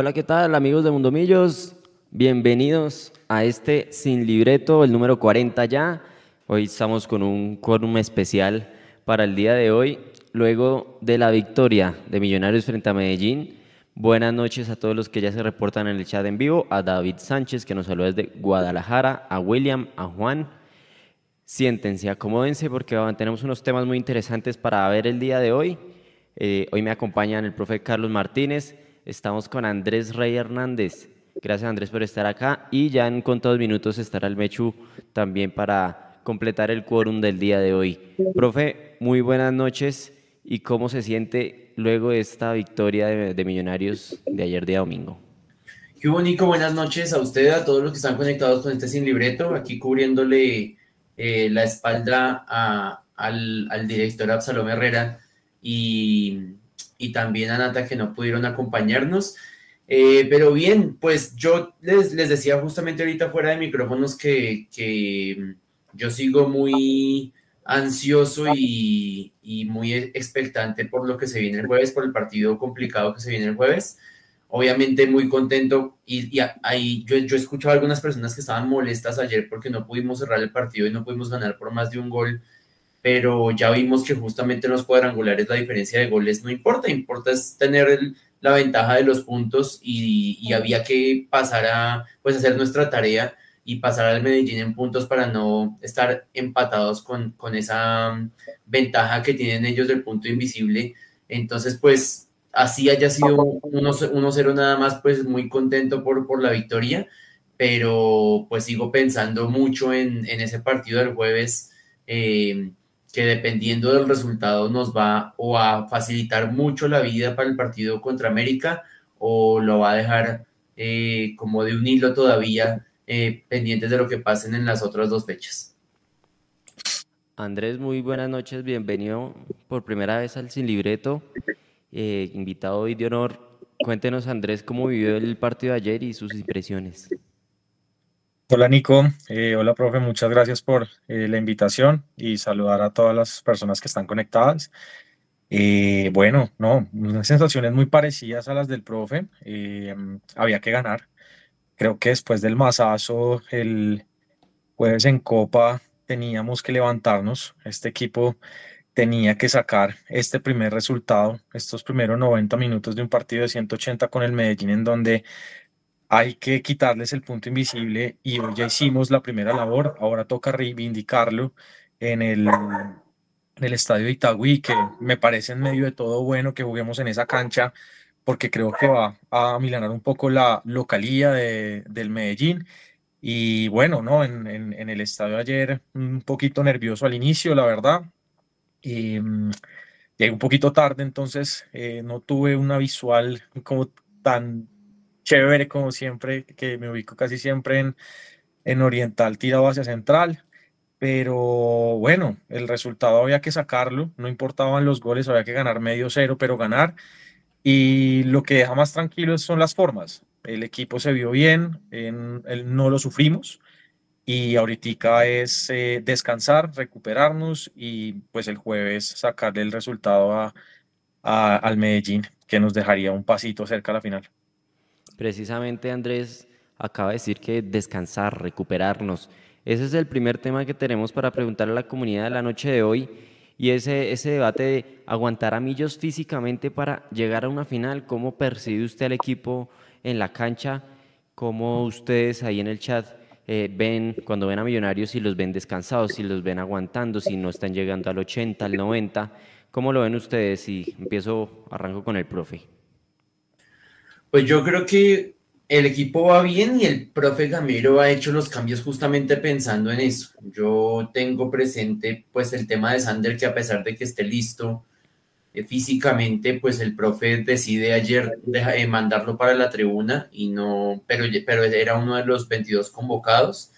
Hola, ¿qué tal amigos de Mundomillos? Bienvenidos a este Sin Libreto, el número 40 ya. Hoy estamos con un quórum especial para el día de hoy, luego de la victoria de Millonarios frente a Medellín. Buenas noches a todos los que ya se reportan en el chat en vivo, a David Sánchez que nos saluda desde Guadalajara, a William, a Juan. Siéntense, acomódense porque tenemos unos temas muy interesantes para ver el día de hoy. Eh, hoy me acompañan el profe Carlos Martínez, Estamos con Andrés Rey Hernández. Gracias Andrés por estar acá y ya en contados minutos estará el Mechu también para completar el quórum del día de hoy. Profe, muy buenas noches y cómo se siente luego esta victoria de, Millonarios de ayer día domingo. Qué bonito, buenas noches a usted, a todos los que están conectados con este sin libreto, aquí cubriéndole eh, la espalda al, al director Absalom Herrera y y también a Nata que no pudieron acompañarnos. Eh, pero bien, pues yo les, les, decía justamente ahorita fuera de micrófonos que, que yo sigo muy ansioso y, y, muy expectante por lo que se viene el jueves, por el partido complicado que se viene el jueves. Obviamente muy contento y, y ahí yo, yo he escuchado a algunas personas que estaban molestas ayer porque no pudimos cerrar el partido y no pudimos ganar por más de un gol pero ya vimos que justamente en los cuadrangulares la diferencia de goles no importa, importa es tener la ventaja de los puntos y, había que pasar a pues hacer nuestra tarea y pasar al Medellín en puntos para no estar empatados con, con esa mm, ventaja que tienen ellos del punto invisible. Entonces, pues así haya sido 1-0 nada más, pues muy contento por, por la victoria, pero pues sigo pensando mucho en, en ese partido del jueves. Eh, que dependiendo del resultado nos va o a facilitar mucho la vida para el partido contra América o lo va a dejar eh, como de un hilo todavía eh, pendientes de lo que pasen en las otras dos fechas. Andrés, muy buenas noches, bienvenido por primera vez al Sin Libreto, eh, invitado hoy de honor. Cuéntenos, Andrés, cómo vivió el partido de ayer y sus impresiones. Hola Nico, eh, hola profe, muchas gracias por eh, la invitación y saludar a todas las personas que están conectadas. Eh, bueno, no, unas sensaciones muy parecidas a las del profe, había que ganar. Creo que después del masazo el jueves en Copa teníamos que levantarnos, este equipo tenía que sacar este primer resultado, estos primeros 90 minutos de un partido de 180 con el Medellín en donde hay que quitarles el punto invisible y hoy ya hicimos la primera labor, ahora toca reivindicarlo en el, en el estadio de Itagüí, que me parece en medio de todo bueno que juguemos en esa cancha, porque creo que va a milanar un poco la localía de, del Medellín. Y bueno, ¿no? En, en, el estadio ayer un poquito nervioso al inicio, la verdad. Y mm, llegué un poquito tarde, entonces eh, no tuve una visual como tan chévere como siempre, que me ubico casi siempre en, en oriental tirado hacia central. Pero bueno, el resultado había que sacarlo, no importaban los goles, había que ganar medio cero, pero ganar. Y lo que deja más tranquilo son las formas. El equipo se vio bien, en, no lo sufrimos y ahorita es eh, descansar, recuperarnos y pues el jueves sacarle el resultado a, al Medellín, que nos dejaría un pasito cerca a la final. Precisamente Andrés acaba de decir que descansar, recuperarnos. Ese es el primer tema que tenemos para preguntarle a la comunidad de la noche de hoy y ese, ese debate de aguantar a Millos físicamente para llegar a una final. ¿Cómo percibe usted al equipo en la cancha? ¿Cómo ustedes ahí en el chat eh, ven cuando ven a Millonarios si los ven descansados, si los ven aguantando, si no están llegando al 80, al 90? ¿Cómo lo ven ustedes? Y empiezo, arranco con el profe. Pues yo creo que el equipo va bien y el profe Gamero ha hecho los cambios justamente pensando en eso. Yo tengo presente pues el tema de Sander que a pesar de que esté listo eh, físicamente, pues el profe decide ayer de, mandarlo para la tribuna y no, pero, pero era uno de los 22 convocados.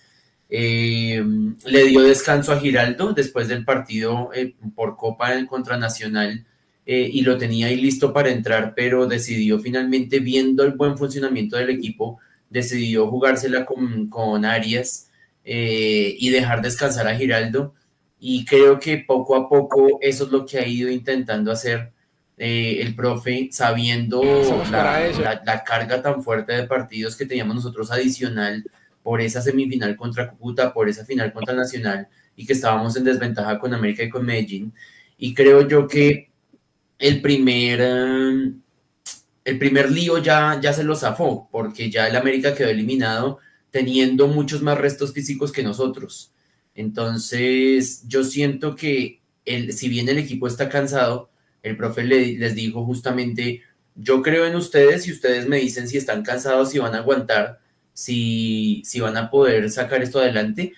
Eh, le dio descanso a Giraldo después del partido eh, por Copa contra Nacional eh, y lo tenía ahí listo para entrar, pero decidió finalmente, viendo el buen funcionamiento del equipo, decidió jugársela con, con Arias eh, y dejar descansar a Giraldo. Y creo que poco a poco eso es lo que ha ido intentando hacer eh, el profe, sabiendo la, carga tan fuerte de partidos que teníamos nosotros adicional por esa semifinal contra Cúcuta, por esa final contra Nacional y que estábamos en desventaja con América y con Medellín. Y creo yo que el primer, eh, el primer lío ya, ya se lo zafó, porque ya el América quedó eliminado teniendo muchos más restos físicos que nosotros. Entonces, yo siento que el, si bien el equipo está cansado, el profe les dijo justamente, yo creo en ustedes y ustedes me dicen si están cansados, si van a aguantar, si, si van a poder sacar esto adelante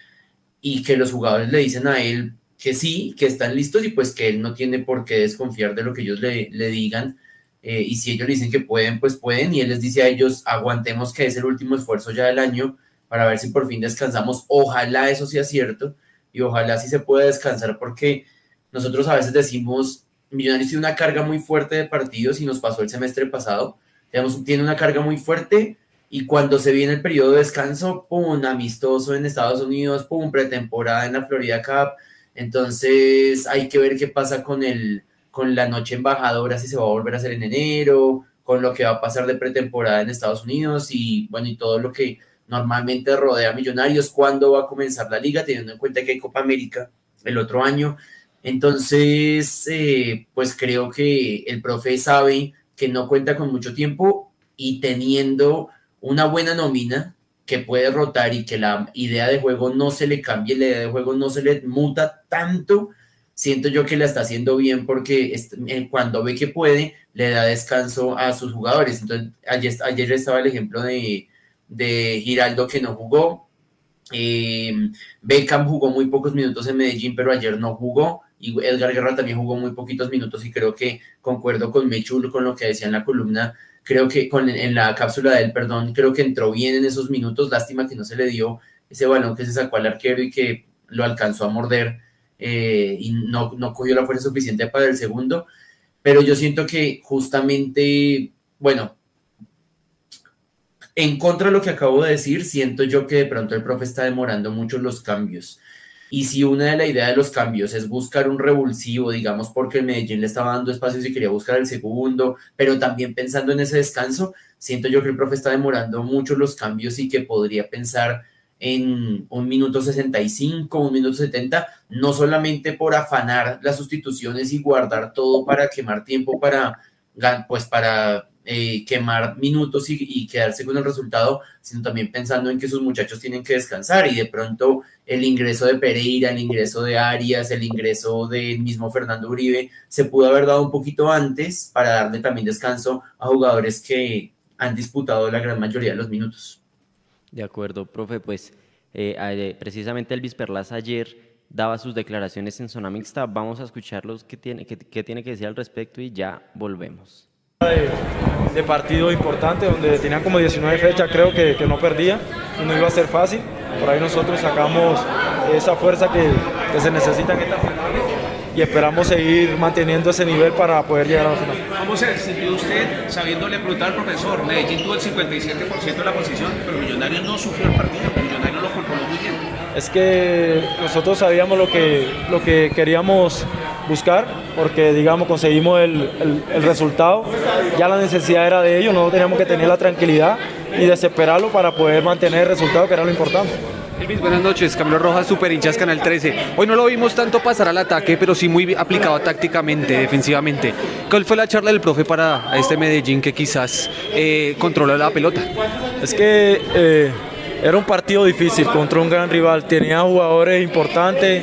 y que los jugadores le dicen a él que sí, que están listos y pues que él no tiene por qué desconfiar de lo que ellos le, le digan. Eh, y si ellos le dicen que pueden, pues pueden. Y él les dice a ellos, aguantemos que es el último esfuerzo ya del año para ver si por fin descansamos. Ojalá eso sea cierto y ojalá sí se pueda descansar porque nosotros a veces decimos, Millonarios tiene una carga muy fuerte de partidos y nos pasó el semestre pasado. tiene una carga muy fuerte y cuando se viene el periodo de descanso, pum, amistoso en Estados Unidos, pum, pretemporada en la Florida Cup. Entonces hay que ver qué pasa con, el, con la noche embajadora, si se va a volver a hacer en enero, con lo que va a pasar de pretemporada en Estados Unidos y bueno, y todo lo que normalmente rodea a Millonarios, cuándo va a comenzar la liga, teniendo en cuenta que hay Copa América el otro año. Entonces, eh, pues creo que el profe sabe que no cuenta con mucho tiempo y teniendo una buena nómina que puede rotar y que la idea de juego no se le cambie, la idea de juego no se le muta tanto, siento yo que la está haciendo bien porque eh, cuando ve que puede, le da descanso a sus jugadores. Entonces, ayer, ayer estaba el ejemplo de, de Giraldo que no jugó. Eh, Beckham jugó muy pocos minutos en Medellín, pero ayer no jugó. Y Edgar Guerra también jugó muy poquitos minutos y creo que concuerdo con Mechul con lo que decía en la columna. Creo que con, en la cápsula del perdón, creo que entró bien en esos minutos. Lástima que no se le dio ese balón que se sacó al arquero y que lo alcanzó a morder eh, y no, no cogió la fuerza suficiente para el segundo. Pero yo siento que justamente, bueno, en contra de lo que acabo de decir, siento yo que de pronto el profe está demorando mucho los cambios. Y si una de las ideas de los cambios es buscar un revulsivo, digamos, porque el Medellín le estaba dando espacios y quería buscar el segundo, pero también pensando en ese descanso, siento yo que el profe está demorando mucho los cambios y que podría pensar en un minuto 65, un minuto 70, no solamente por afanar las sustituciones y guardar todo para quemar tiempo para, pues para eh, quemar minutos y, quedarse con el resultado, sino también pensando en que sus muchachos tienen que descansar y de pronto el ingreso de Pereira, el ingreso de Arias, el ingreso del mismo Fernando Uribe, se pudo haber dado un poquito antes para darle también descanso a jugadores que han disputado la gran mayoría de los minutos. De acuerdo, profe, pues eh, eh, precisamente Elvis Perlas ayer daba sus declaraciones en zona mixta. Vamos a escucharlos qué tiene, qué tiene que decir al respecto y ya volvemos. De, partido importante donde tenían como 19 fechas, creo que, no perdía y no iba a ser fácil. Por ahí nosotros sacamos esa fuerza que, se necesita en esta final y esperamos seguir manteniendo ese nivel para poder llegar a la final. ¿Cómo se sintió usted sabiéndole preguntar al profesor? Medellín tuvo el 57% de la posición, pero Millonarios no sufrió el partido, Millonarios lo controló muy bien. Es que nosotros sabíamos lo que, lo que queríamos buscar, porque digamos conseguimos el, el, resultado, ya la necesidad era de ellos, no teníamos que tener la tranquilidad y desesperarlo para poder mantener el resultado, que era lo importante. Elvis, buenas noches, Camilo Rojas, Super Hinchas, Canal 13. Hoy no lo vimos tanto pasar al ataque, pero sí muy aplicado tácticamente, defensivamente. ¿Cuál fue la charla del profe para este Medellín que quizás eh, controla la pelota? Es que eh, era un partido difícil contra un gran rival, tenía jugadores importantes,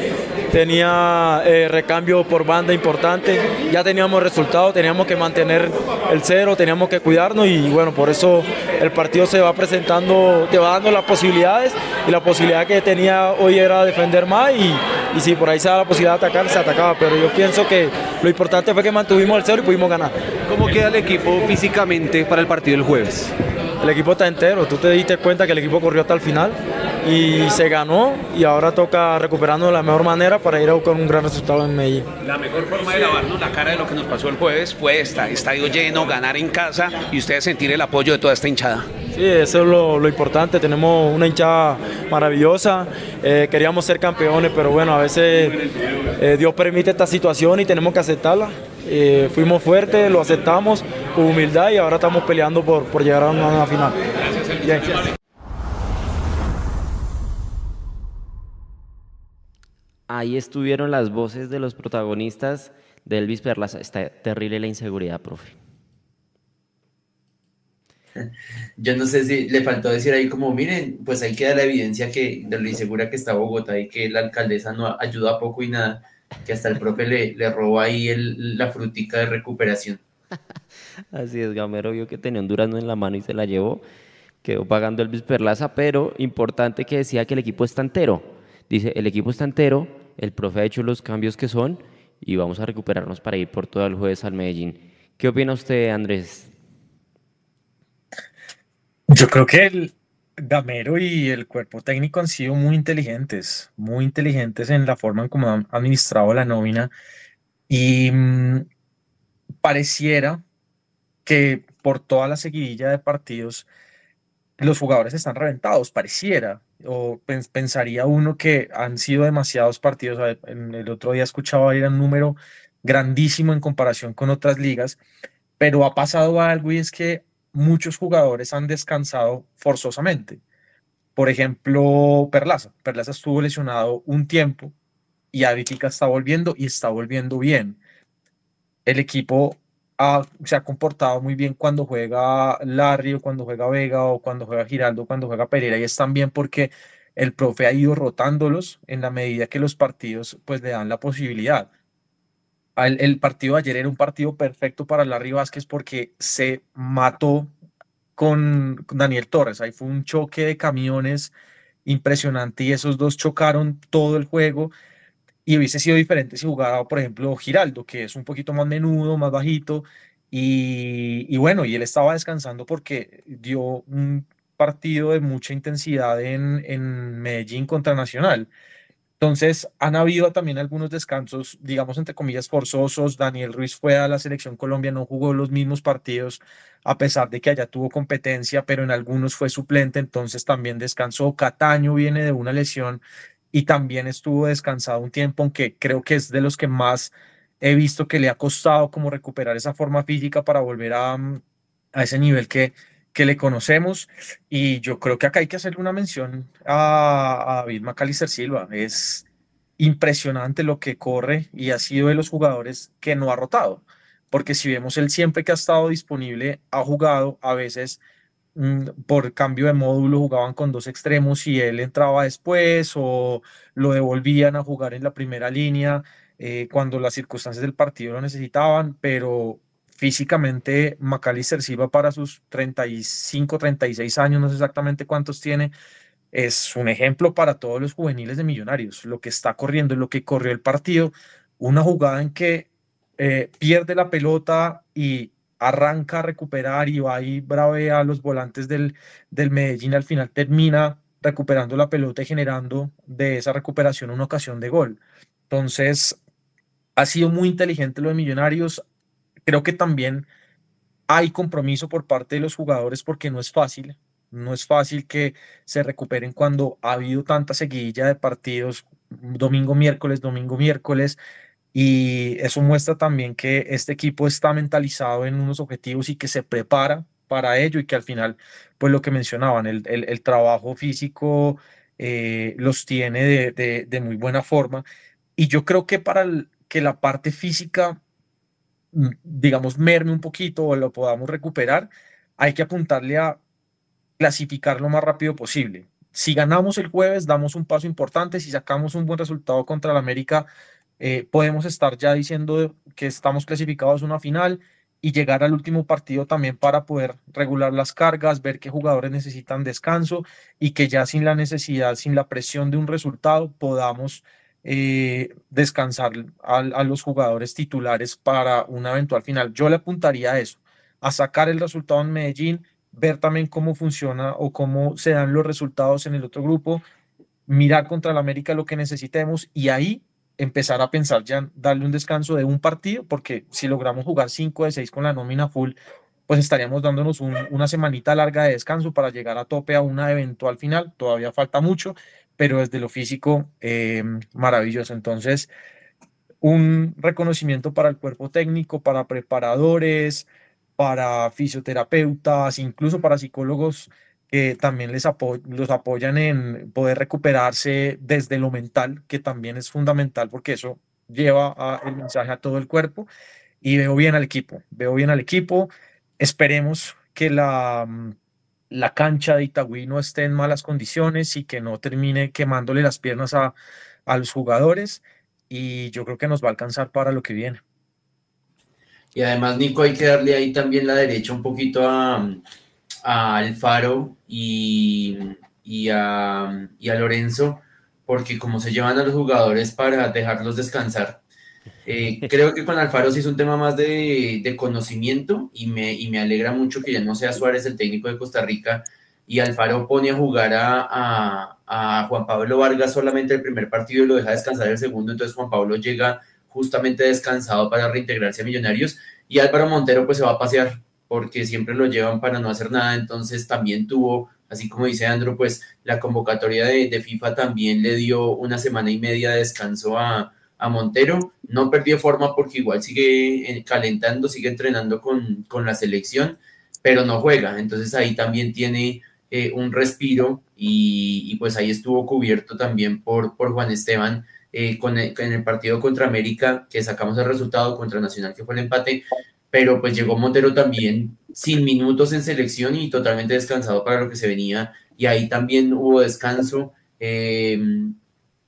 tenía eh, recambio por banda importante, ya teníamos resultados, teníamos que mantener el cero, teníamos que cuidarnos y bueno, por eso el partido se va presentando, te va dando las posibilidades y la posibilidad que tenía hoy era defender más y, y si por ahí se da la posibilidad de atacar, se atacaba, pero yo pienso que lo importante fue que mantuvimos el cero y pudimos ganar. ¿Cómo queda el equipo físicamente para el partido del jueves? El equipo está entero, tú te diste cuenta que el equipo corrió hasta el final y se ganó y ahora toca recuperando de la mejor manera para ir a buscar un gran resultado en Medellín. La mejor forma de lavarnos la cara de lo que nos pasó el jueves fue esta, estadio lleno, ganar en casa y ustedes sentir el apoyo de toda esta hinchada. Sí, eso es lo, importante, tenemos una hinchada maravillosa, eh, queríamos ser campeones, pero bueno, a veces eh, Dios permite esta situación y tenemos que aceptarla eh, fuimos fuertes, lo aceptamos, con humildad y ahora estamos peleando por, por llegar a una, final. Ahí estuvieron las voces de los protagonistas de Elvis Perlas. Está terrible la inseguridad, profe. Yo no sé si le faltó decir ahí como, miren, pues ahí queda la evidencia que de lo insegura que está Bogotá y que la alcaldesa no ayuda poco y nada, que hasta el profe le, le robó ahí el, la frutica de recuperación. Así es, Gamero vio que tenía un durazno en la mano y se la llevó, quedó pagando el Perlaza, pero importante que decía que el equipo está entero. Dice, el equipo está entero, el profe ha hecho los cambios que son y vamos a recuperarnos para ir por todo el jueves al Medellín. ¿Qué opina usted, Andrés? Yo creo que el Gamero y el cuerpo técnico han sido muy inteligentes, muy inteligentes en la forma en cómo han administrado la nómina y mm, pareciera que por toda la seguidilla de partidos los jugadores están reventados, pareciera, o pensaría uno que han sido demasiados partidos. El otro día escuchaba ir un número grandísimo en comparación con otras ligas, pero ha pasado algo y es que muchos jugadores han descansado forzosamente. Por ejemplo, Perlaza. Perlaza estuvo lesionado un tiempo y Avitica está volviendo y está volviendo bien. El equipo se ha comportado muy bien cuando juega Larry o cuando juega Vega o cuando juega Giraldo, cuando juega Pereira y están bien porque el profe ha ido rotándolos en la medida que los partidos pues le dan la posibilidad. El, partido de ayer era un partido perfecto para Larry Vázquez porque se mató con, Daniel Torres. Ahí fue un choque de camiones impresionante y esos dos chocaron todo el juego y hubiese sido diferente si jugaba, por ejemplo, Giraldo, que es un poquito más menudo, más bajito, y, y, bueno, y él estaba descansando porque dio un partido de mucha intensidad en, en Medellín contra Nacional. Entonces, han habido también algunos descansos, digamos, entre comillas, forzosos. Daniel Ruiz fue a la selección Colombia, no jugó los mismos partidos, a pesar de que allá tuvo competencia, pero en algunos fue suplente, entonces también descansó. Cataño viene de una lesión y también estuvo descansado un tiempo, aunque creo que es de los que más he visto que le ha costado como recuperar esa forma física para volver a, a ese nivel que, que le conocemos. Y yo creo que acá hay que hacerle una mención a, a David Macalister Silva. Es impresionante lo que corre y ha sido de los jugadores que no ha rotado. Porque si vemos, él siempre que ha estado disponible ha jugado, a veces mm, por cambio de módulo jugaban con dos extremos y él entraba después o lo devolvían a jugar en la primera línea eh, cuando las circunstancias del partido lo necesitaban, pero físicamente McAllister Silva para sus 35, 36 años, no sé exactamente cuántos tiene, es un ejemplo para todos los juveniles de Millonarios. Lo que está corriendo, lo que corrió el partido, una jugada en que eh, pierde la pelota y arranca a recuperar y va y bravea a los volantes del, del Medellín, al final termina recuperando la pelota y generando de esa recuperación una ocasión de gol. Entonces, ha sido muy inteligente lo de Millonarios, creo que también hay compromiso por parte de los jugadores porque no es fácil, no es fácil que se recuperen cuando ha habido tanta seguidilla de partidos domingo, miércoles, domingo, miércoles. Y eso muestra también que este equipo está mentalizado en unos objetivos y que se prepara para ello y que al final, pues lo que mencionaban, el, el, trabajo físico eh, los tiene de, de, muy buena forma. Y yo creo que para que la parte física digamos, merme un poquito o lo podamos recuperar, hay que apuntarle a clasificar lo más rápido posible. Si ganamos el jueves, damos un paso importante. Si sacamos un buen resultado contra el América, eh, podemos estar ya diciendo que estamos clasificados a una final y llegar al último partido también para poder regular las cargas, ver qué jugadores necesitan descanso y que ya sin la necesidad, sin la presión de un resultado, podamos eh, descansar a, los jugadores titulares para una eventual final. Yo le apuntaría a eso, a sacar el resultado en Medellín, ver también cómo funciona o cómo se dan los resultados en el otro grupo, mirar contra el América lo que necesitemos y ahí empezar a pensar ya darle un descanso de un partido, porque si logramos jugar 5 de 6 con la nómina full, pues estaríamos dándonos una semanita larga de descanso para llegar a tope a una eventual final. Todavía falta mucho, pero desde lo físico, eh, maravilloso. Entonces, un reconocimiento para el cuerpo técnico, para preparadores, para fisioterapeutas, incluso para psicólogos que también les los apoyan en poder recuperarse desde lo mental, que también es fundamental porque eso lleva el mensaje a todo el cuerpo. Y veo bien al equipo, veo bien al equipo. Esperemos que la, la cancha de Itagüí no esté en malas condiciones y que no termine quemándole las piernas a, a los jugadores. Y yo creo que nos va a alcanzar para lo que viene. Y además, Nico, hay que darle ahí también la derecha un poquito a, a Alfaro y, y, a, y a Lorenzo, porque como se llevan a los jugadores para dejarlos descansar. Eh, creo que con Alfaro sí es un tema más de, de conocimiento y me, y me, alegra mucho que ya no sea Suárez el técnico de Costa Rica y Alfaro pone a jugar a, a, a, Juan Pablo Vargas solamente el primer partido y lo deja descansar el segundo, entonces Juan Pablo llega justamente descansado para reintegrarse a Millonarios y Álvaro Montero pues se va a pasear porque siempre lo llevan para no hacer nada, entonces también tuvo, así como dice Andro, pues la convocatoria de, de FIFA también le dio una semana y media de descanso a, a Montero, no perdió forma porque igual sigue eh, calentando, sigue entrenando con, con la selección, pero no juega, entonces ahí también tiene eh, un respiro y, pues ahí estuvo cubierto también por, por Juan Esteban, eh, con en el partido contra América, que sacamos el resultado contra Nacional, que fue el empate, pero pues llegó Montero también sin minutos en selección y totalmente descansado para lo que se venía, y ahí también hubo descanso.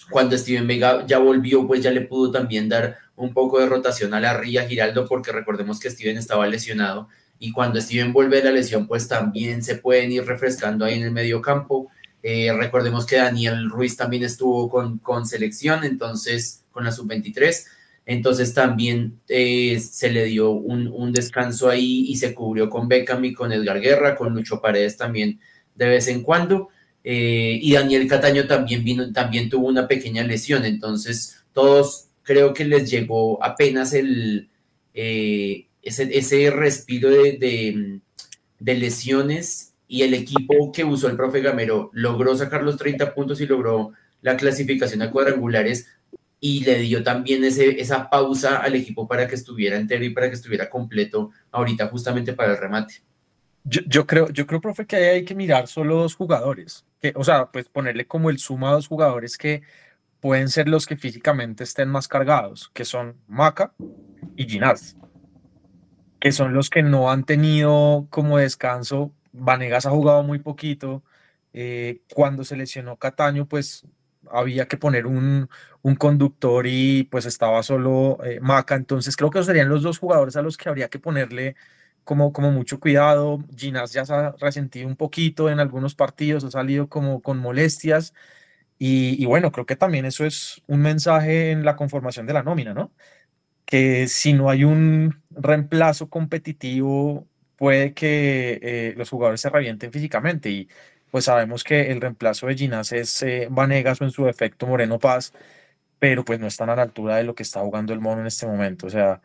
Cuando Steven Vega ya volvió, pues ya le pudo también dar un poco de rotación a la Ría Giraldo, porque recordemos que Steven estaba lesionado, y cuando Steven vuelve de la lesión, pues también se pueden ir refrescando ahí en el medio campo. Eh, recordemos que Daniel Ruiz también estuvo con, con selección, entonces con la sub-23, entonces también eh, se le dio un, un, descanso ahí y se cubrió con Beckham y con Edgar Guerra, con Lucho Paredes también de vez en cuando. Eh, y Daniel Cataño también vino, también tuvo una pequeña lesión, entonces todos creo que les llegó apenas eh, ese, respiro de lesiones y el equipo que usó el profe Gamero logró sacar los 30 puntos y logró la clasificación a cuadrangulares y le dio también ese, esa pausa al equipo para que estuviera entero y para que estuviera completo ahorita justamente para el remate. Yo, yo creo, yo creo, profe, que hay que mirar solo dos jugadores, que, o sea, pues ponerle como el suma a dos jugadores que pueden ser los que físicamente estén más cargados, que son Maca y Ginás, que son los que no han tenido como descanso Vanegas ha jugado muy poquito. Eh, cuando se lesionó Cataño, pues había que poner un, un conductor y pues estaba solo eh, Maca. Entonces creo que serían los dos jugadores a los que habría que ponerle como, como mucho cuidado. Ginás ya se ha resentido un poquito en algunos partidos, ha salido como con molestias. Y, y, bueno, creo que también eso es un mensaje en la conformación de la nómina, ¿no? Que si no hay un reemplazo competitivo puede que eh, los jugadores se revienten físicamente y pues sabemos que el reemplazo de Ginás es eh, Vanegas o en su defecto Moreno Paz, pero pues no están a la altura de lo que está jugando el mono en este momento, o sea,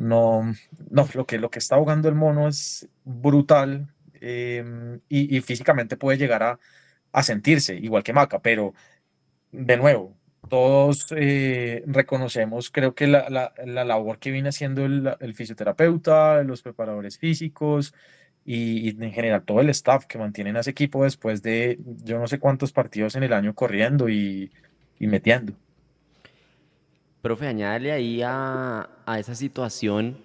no, no, lo que, lo que está jugando el mono es brutal em, y, físicamente puede llegar a, a sentirse, igual que Maca, pero de nuevo, todos eh, reconocemos, creo que la, la, la, labor que viene haciendo el, el fisioterapeuta, los preparadores físicos y, y, en general todo el staff que mantienen a ese equipo después de yo no sé cuántos partidos en el año corriendo y, y metiendo. Profe, añádale ahí a, a esa situación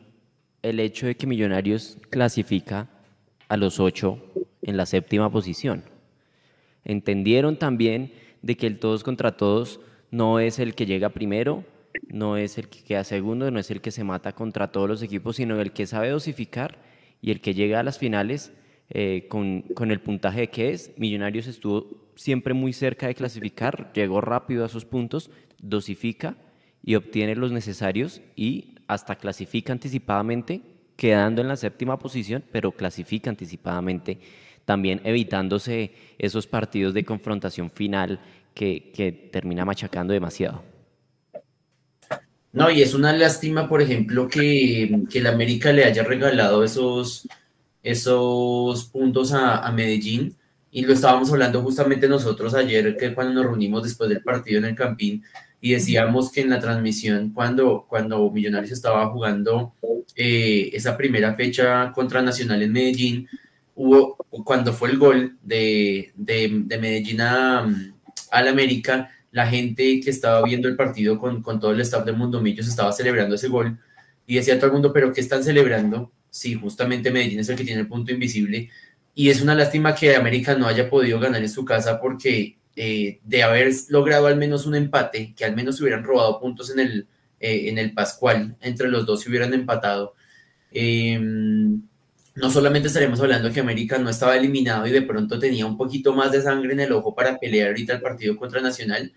el hecho de que Millonarios clasifica a los ocho en la séptima posición. Entendieron también de que el todos contra todos no es el que llega primero, no es el que queda segundo, no es el que se mata contra todos los equipos, sino el que sabe dosificar y el que llega a las finales eh, con, con, el puntaje que es. Millonarios estuvo siempre muy cerca de clasificar, llegó rápido a sus puntos, dosifica y obtiene los necesarios y hasta clasifica anticipadamente, quedando en la séptima posición, pero clasifica anticipadamente, también evitándose esos partidos de confrontación final que, que termina machacando demasiado. No, y es una lástima, por ejemplo, que, que el América le haya regalado esos, esos puntos a, a, Medellín. Y lo estábamos hablando justamente nosotros ayer, que cuando nos reunimos después del partido en el Campín, y decíamos que en la transmisión cuando, cuando Millonarios estaba jugando eh, esa primera fecha contra Nacional en Medellín, hubo, cuando fue el gol de, de, Medellín a, al América, la gente que estaba viendo el partido con, con todo el staff de Mundo Millos estaba celebrando ese gol y decía todo el mundo, pero ¿qué están celebrando? Sí, justamente Medellín es el que tiene el punto invisible y es una lástima que América no haya podido ganar en su casa porque eh, de haber logrado al menos un empate, que al menos hubieran robado puntos en el, eh, en el Pascual, entre los dos se hubieran empatado. Em, no solamente estaremos hablando que América no estaba eliminado y de pronto tenía un poquito más de sangre en el ojo para pelear ahorita el partido contra Nacional,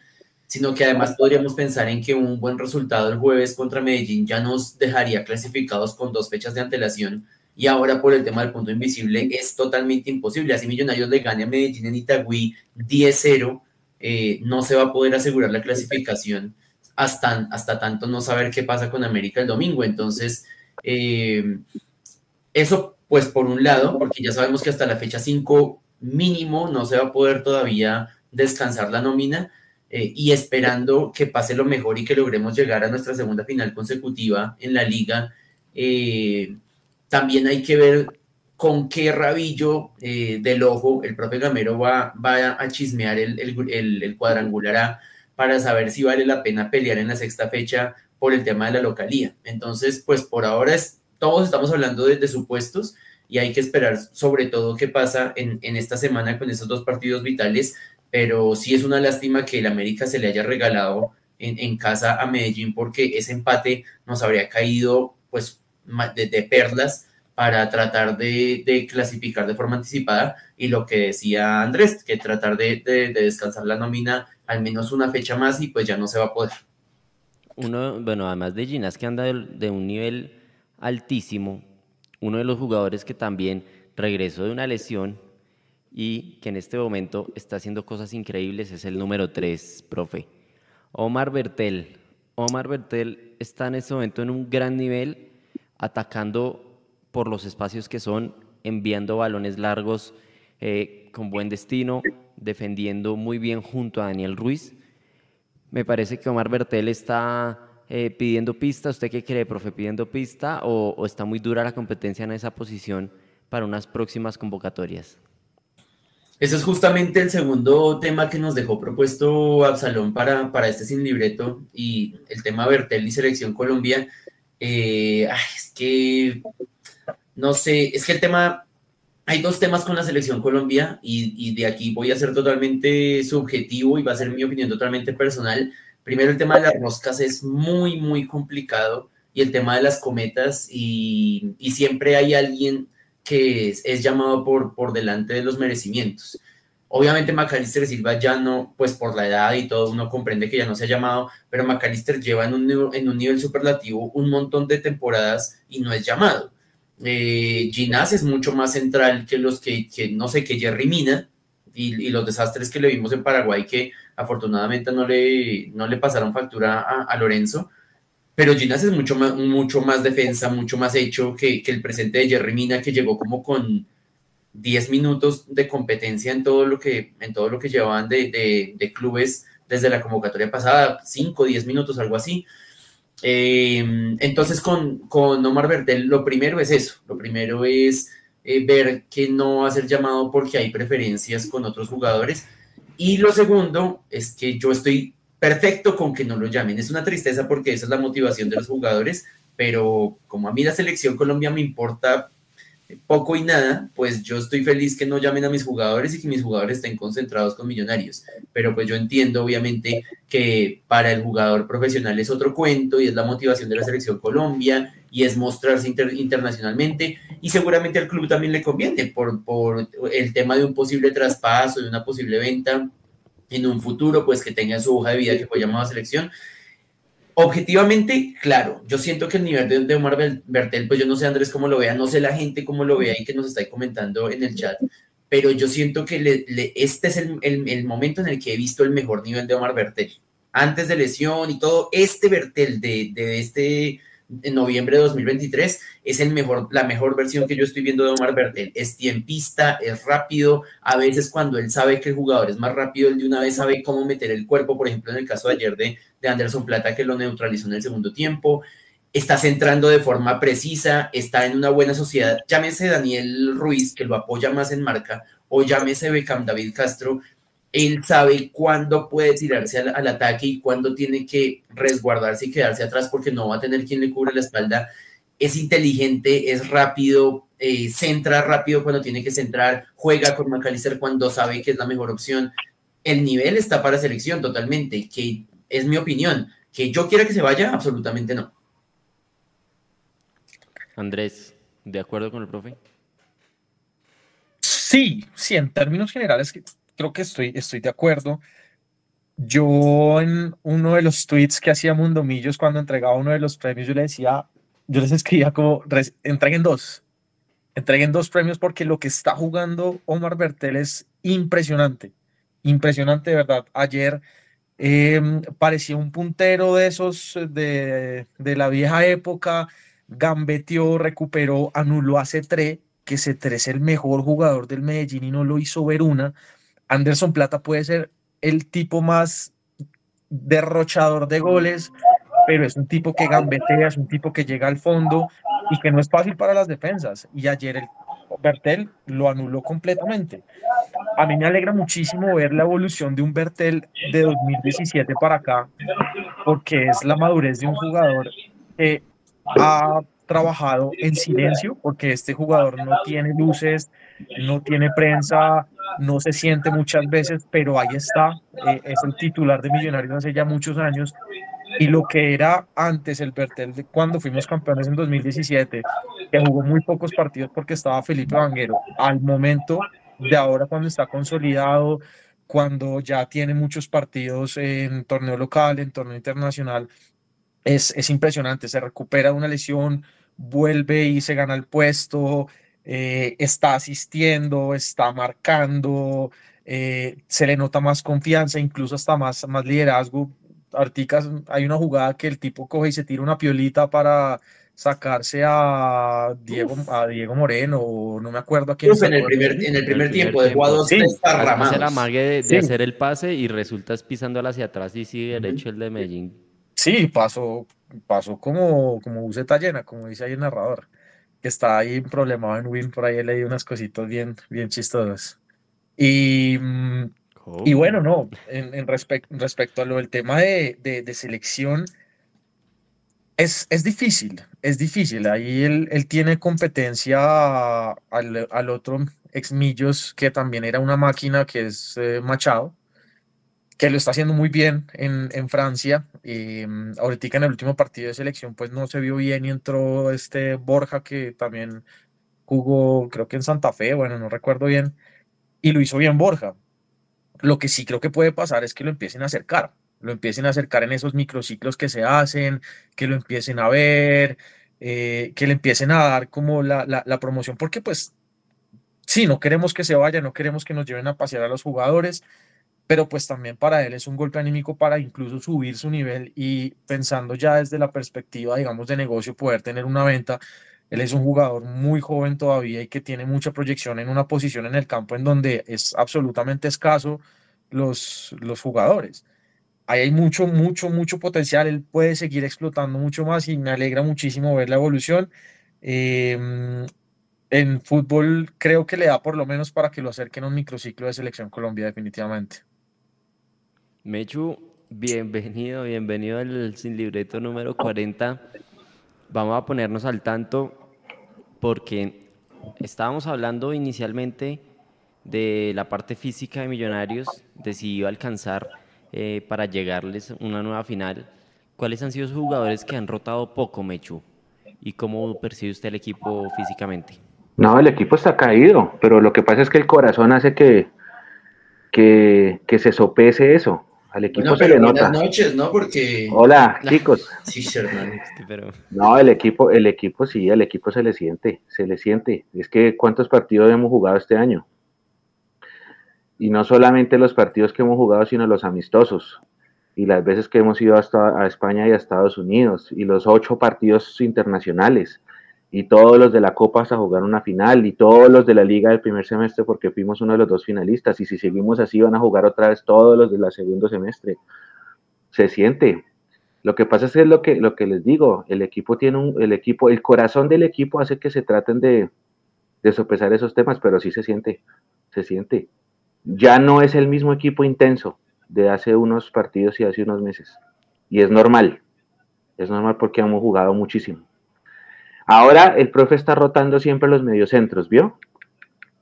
sino que además podríamos pensar en que un buen resultado el jueves contra Medellín ya nos dejaría clasificados con dos fechas de antelación y ahora por el tema del punto invisible es totalmente imposible. Así Millonarios le gane a Medellín en Itagüí 10-0, eh, no se va a poder asegurar la clasificación hasta, hasta tanto no saber qué pasa con América el domingo. Entonces, eh, eso pues por un lado, porque ya sabemos que hasta la fecha 5 mínimo no se va a poder todavía descansar la nómina. Eh, y esperando que pase lo mejor y que logremos llegar a nuestra segunda final consecutiva en la liga, también hay que ver con qué rabillo eh, del ojo el profe Gamero va, va a chismear el, el, cuadrangular A para saber si vale la pena pelear en la sexta fecha por el tema de la localía. Entonces, pues por ahora es, todos estamos hablando de, supuestos y hay que esperar sobre todo qué pasa en, en, esta semana con esos dos partidos vitales, pero sí es una lástima que el América se le haya regalado en, en casa a Medellín porque ese empate nos habría caído pues de, perlas para tratar de, clasificar de forma anticipada y lo que decía Andrés, que tratar de, descansar la nómina al menos una fecha más y pues ya no se va a poder. Uno, bueno, además de Ginas que anda de, un nivel altísimo, uno de los jugadores que también regresó de una lesión y que en este momento está haciendo cosas increíbles es el número 3, profe. Omar Bertel. Omar Bertel está en este momento en un gran nivel atacando por los espacios que son, enviando balones largos eh, con buen destino, defendiendo muy bien junto a Daniel Ruiz. Me parece que Omar Bertel está eh, pidiendo pista. ¿Usted qué cree, profe? ¿Pidiendo pista o, está muy dura la competencia en esa posición para unas próximas convocatorias? Ese es justamente el segundo tema que nos dejó propuesto Absalón para, para este sin libreto y el tema Bertel y Selección Colombia. Eh, es que, no sé, es que el tema, hay dos temas con la selección Colombia y, de aquí voy a ser totalmente subjetivo y va a ser mi opinión totalmente personal. Primero, el tema de las roscas es muy, muy complicado y el tema de las cometas y, siempre hay alguien que es, es, llamado por, por delante de los merecimientos. Obviamente Macalister Silva ya no, pues por la edad y todo, uno comprende que ya no se ha llamado, pero Macalister lleva en un, en un nivel superlativo un montón de temporadas y no es llamado. Eh, Ginás es mucho más central que los que, que no sé, que Jerry Mina y, los desastres que le vimos en Paraguay que afortunadamente no le, no le pasaron factura a, Lorenzo. Pero Ginás es mucho más, mucho más defensa, mucho más hecho que, que el presente de Jerry Mina, que llegó como con 10 minutos de competencia en todo lo que, en todo lo que llevaban de, clubes desde la convocatoria pasada, 5, 10 minutos, algo así. Eh, entonces, con, con Omar Bertel, lo primero es eso, lo primero es eh, ver que no va a ser llamado porque hay preferencias con otros jugadores. Y lo segundo es que yo estoy perfecto con que no lo llamen. Es una tristeza porque esa es la motivación de los jugadores, pero como a mí la selección Colombia me importa poco y nada, pues yo estoy feliz que no llamen a mis jugadores y que mis jugadores estén concentrados con millonarios. Pero pues yo entiendo obviamente que para el jugador profesional es otro cuento y es la motivación de la selección Colombia y es mostrarse internacionalmente y seguramente al club también le conviene por, por el tema de un posible traspaso, de una posible venta en un futuro, pues que tenga su hoja de vida que fue llamada selección Objetivamente, claro, yo siento que el nivel de, Omar Bertel, pues yo no sé Andrés cómo lo vea, no sé la gente cómo lo vea y que nos está comentando en el chat, pero yo siento que este es el, momento en el que he visto el mejor nivel de Omar Bertel. Antes de lesión y todo, este Bertel de, este en noviembre de 2023, es el mejor, la mejor versión que yo estoy viendo de Omar Bertel. Es tiempista, es rápido, a veces cuando él sabe que el jugador es más rápido, él de una vez sabe cómo meter el cuerpo, por ejemplo, en el caso de ayer de, de Anderson Plata, que lo neutralizó en el segundo tiempo, está centrando de forma precisa, está en una buena sociedad, llámese Daniel Ruiz, que lo apoya más en marca, o llámese Beckham David Castro, él sabe cuándo puede tirarse al, ataque y cuándo tiene que resguardarse y quedarse atrás porque no va a tener quien le cubre la espalda. Es inteligente, es rápido, eh, centra rápido cuando tiene que centrar, juega con McAllister cuando sabe que es la mejor opción. El nivel está para selección totalmente, que es mi opinión. Que yo quiera que se vaya, absolutamente no. Andrés, ¿de acuerdo con el profe? Sí, sí, en términos generales creo que estoy, estoy de acuerdo. Yo en uno de los tweets que hacía Mundomillos cuando entregaba uno de los premios, yo le decía, yo les escribía como, entreguen dos, entreguen dos premios porque lo que está jugando Omar Bertel es impresionante, impresionante de verdad. Ayer em, parecía un puntero de esos de, de la vieja época, gambeteó, recuperó, anuló a C3, que C3 es el mejor jugador del Medellín y no lo hizo ver una. Anderson Plata puede ser el tipo más derrochador de goles, pero es un tipo que gambetea, es un tipo que llega al fondo y que no es fácil para las defensas. Y ayer el Bertel lo anuló completamente. A mí me alegra muchísimo ver la evolución de un Bertel de 2017 para acá, porque es la madurez de un jugador que ha trabajado en silencio, porque este jugador no tiene luces, no tiene prensa, no se siente muchas veces, pero ahí está, eh, es el titular de Millonarios hace ya muchos años. Y lo que era antes el Bertel cuando fuimos campeones en 2017, que jugó muy pocos partidos porque estaba Felipe Vanguero, al momento de ahora cuando está consolidado, cuando ya tiene muchos partidos en torneo local, en torneo internacional, es, es impresionante, se recupera de una lesión, vuelve y se gana el puesto, eh, está asistiendo, está marcando, eh, se le nota más confianza, incluso hasta más, más liderazgo. Articas, hay una jugada que el tipo coge y se tira una piolita para sacarse a Diego, a Diego Moreno, no me acuerdo a quién. en, el primer, en el primer tiempo, de dos sí. Hace la mague de, hacer el pase y resultas pisándola hacia atrás y sigue derecho el de Medellín. Sí, pasó, pasó como, como buceta llena, como dice ahí el narrador que está ahí problemado en Win, por ahí leído unas cositas bien, bien chistosas. Y, mm, y bueno, no, en, en respecto a lo del tema de, de, selección, es, es, difícil, es difícil. Ahí él, él tiene competencia al, al, otro ex Millos, que también era una máquina, que es eh, Machado que lo está haciendo muy bien en, en Francia. Mm, ahorita en el último partido de selección, pues no se vio bien y entró este Borja, que también jugó, creo que en Santa Fe, bueno, no recuerdo bien, y lo hizo bien Borja. Lo que sí creo que puede pasar es que lo empiecen a acercar, lo empiecen a acercar en esos microciclos que se hacen, que lo empiecen a ver, eh, que le empiecen a dar como la, la, la promoción, porque pues sí, no queremos que se vaya, no queremos que nos lleven a pasear a los jugadores, pero pues también para él es un golpe anímico para incluso subir su nivel y pensando ya desde la perspectiva, digamos, de negocio, poder tener una venta. Él es un jugador muy joven todavía y que tiene mucha proyección en una posición en el campo en donde es absolutamente escaso los, los jugadores. Ahí hay mucho, mucho, mucho potencial. Él puede seguir explotando mucho más y me alegra muchísimo ver la evolución. Em, en fútbol creo que le da por lo menos para que lo acerquen a un microciclo de selección Colombia definitivamente. Mechu, bienvenido, bienvenido al Sin Libreto número 40. Vamos a ponernos al tanto porque estábamos hablando inicialmente de la parte física de Millonarios, de alcanzar eh, para llegarles una nueva final. ¿Cuáles han sido sus jugadores que han rotado poco, Mechu? ¿Y cómo percibe usted el equipo físicamente? No, el equipo está caído, pero lo que pasa es que el corazón hace que, que, que se sopese eso. Al equipo se le nota. Buenas noches, ¿no? Porque. Hola, chicos. Sí, hermano. No, el equipo, el equipo sí, el equipo se le siente, se le siente. Es que cuántos partidos hemos jugado este año. Y no solamente los partidos que hemos jugado, sino los amistosos. y las veces que hemos ido hasta a España y a Estados Unidos, y los ocho partidos internacionales, y todos los de la Copa hasta jugar una final, y todos los de la Liga del primer semestre, porque fuimos uno de los dos finalistas, y si seguimos así van a jugar otra vez todos los de la segundo semestre. Se siente. Lo que pasa es que lo que, lo que les digo, el equipo tiene un, el equipo, el corazón del equipo hace que se traten de, de sopesar esos temas, pero sí se siente, se siente. Ya no es el mismo equipo intenso, de hace unos partidos y hace unos meses. Y es normal, es normal porque hemos jugado muchísimo. Ahora el profe está rotando siempre los mediocentros, ¿vio?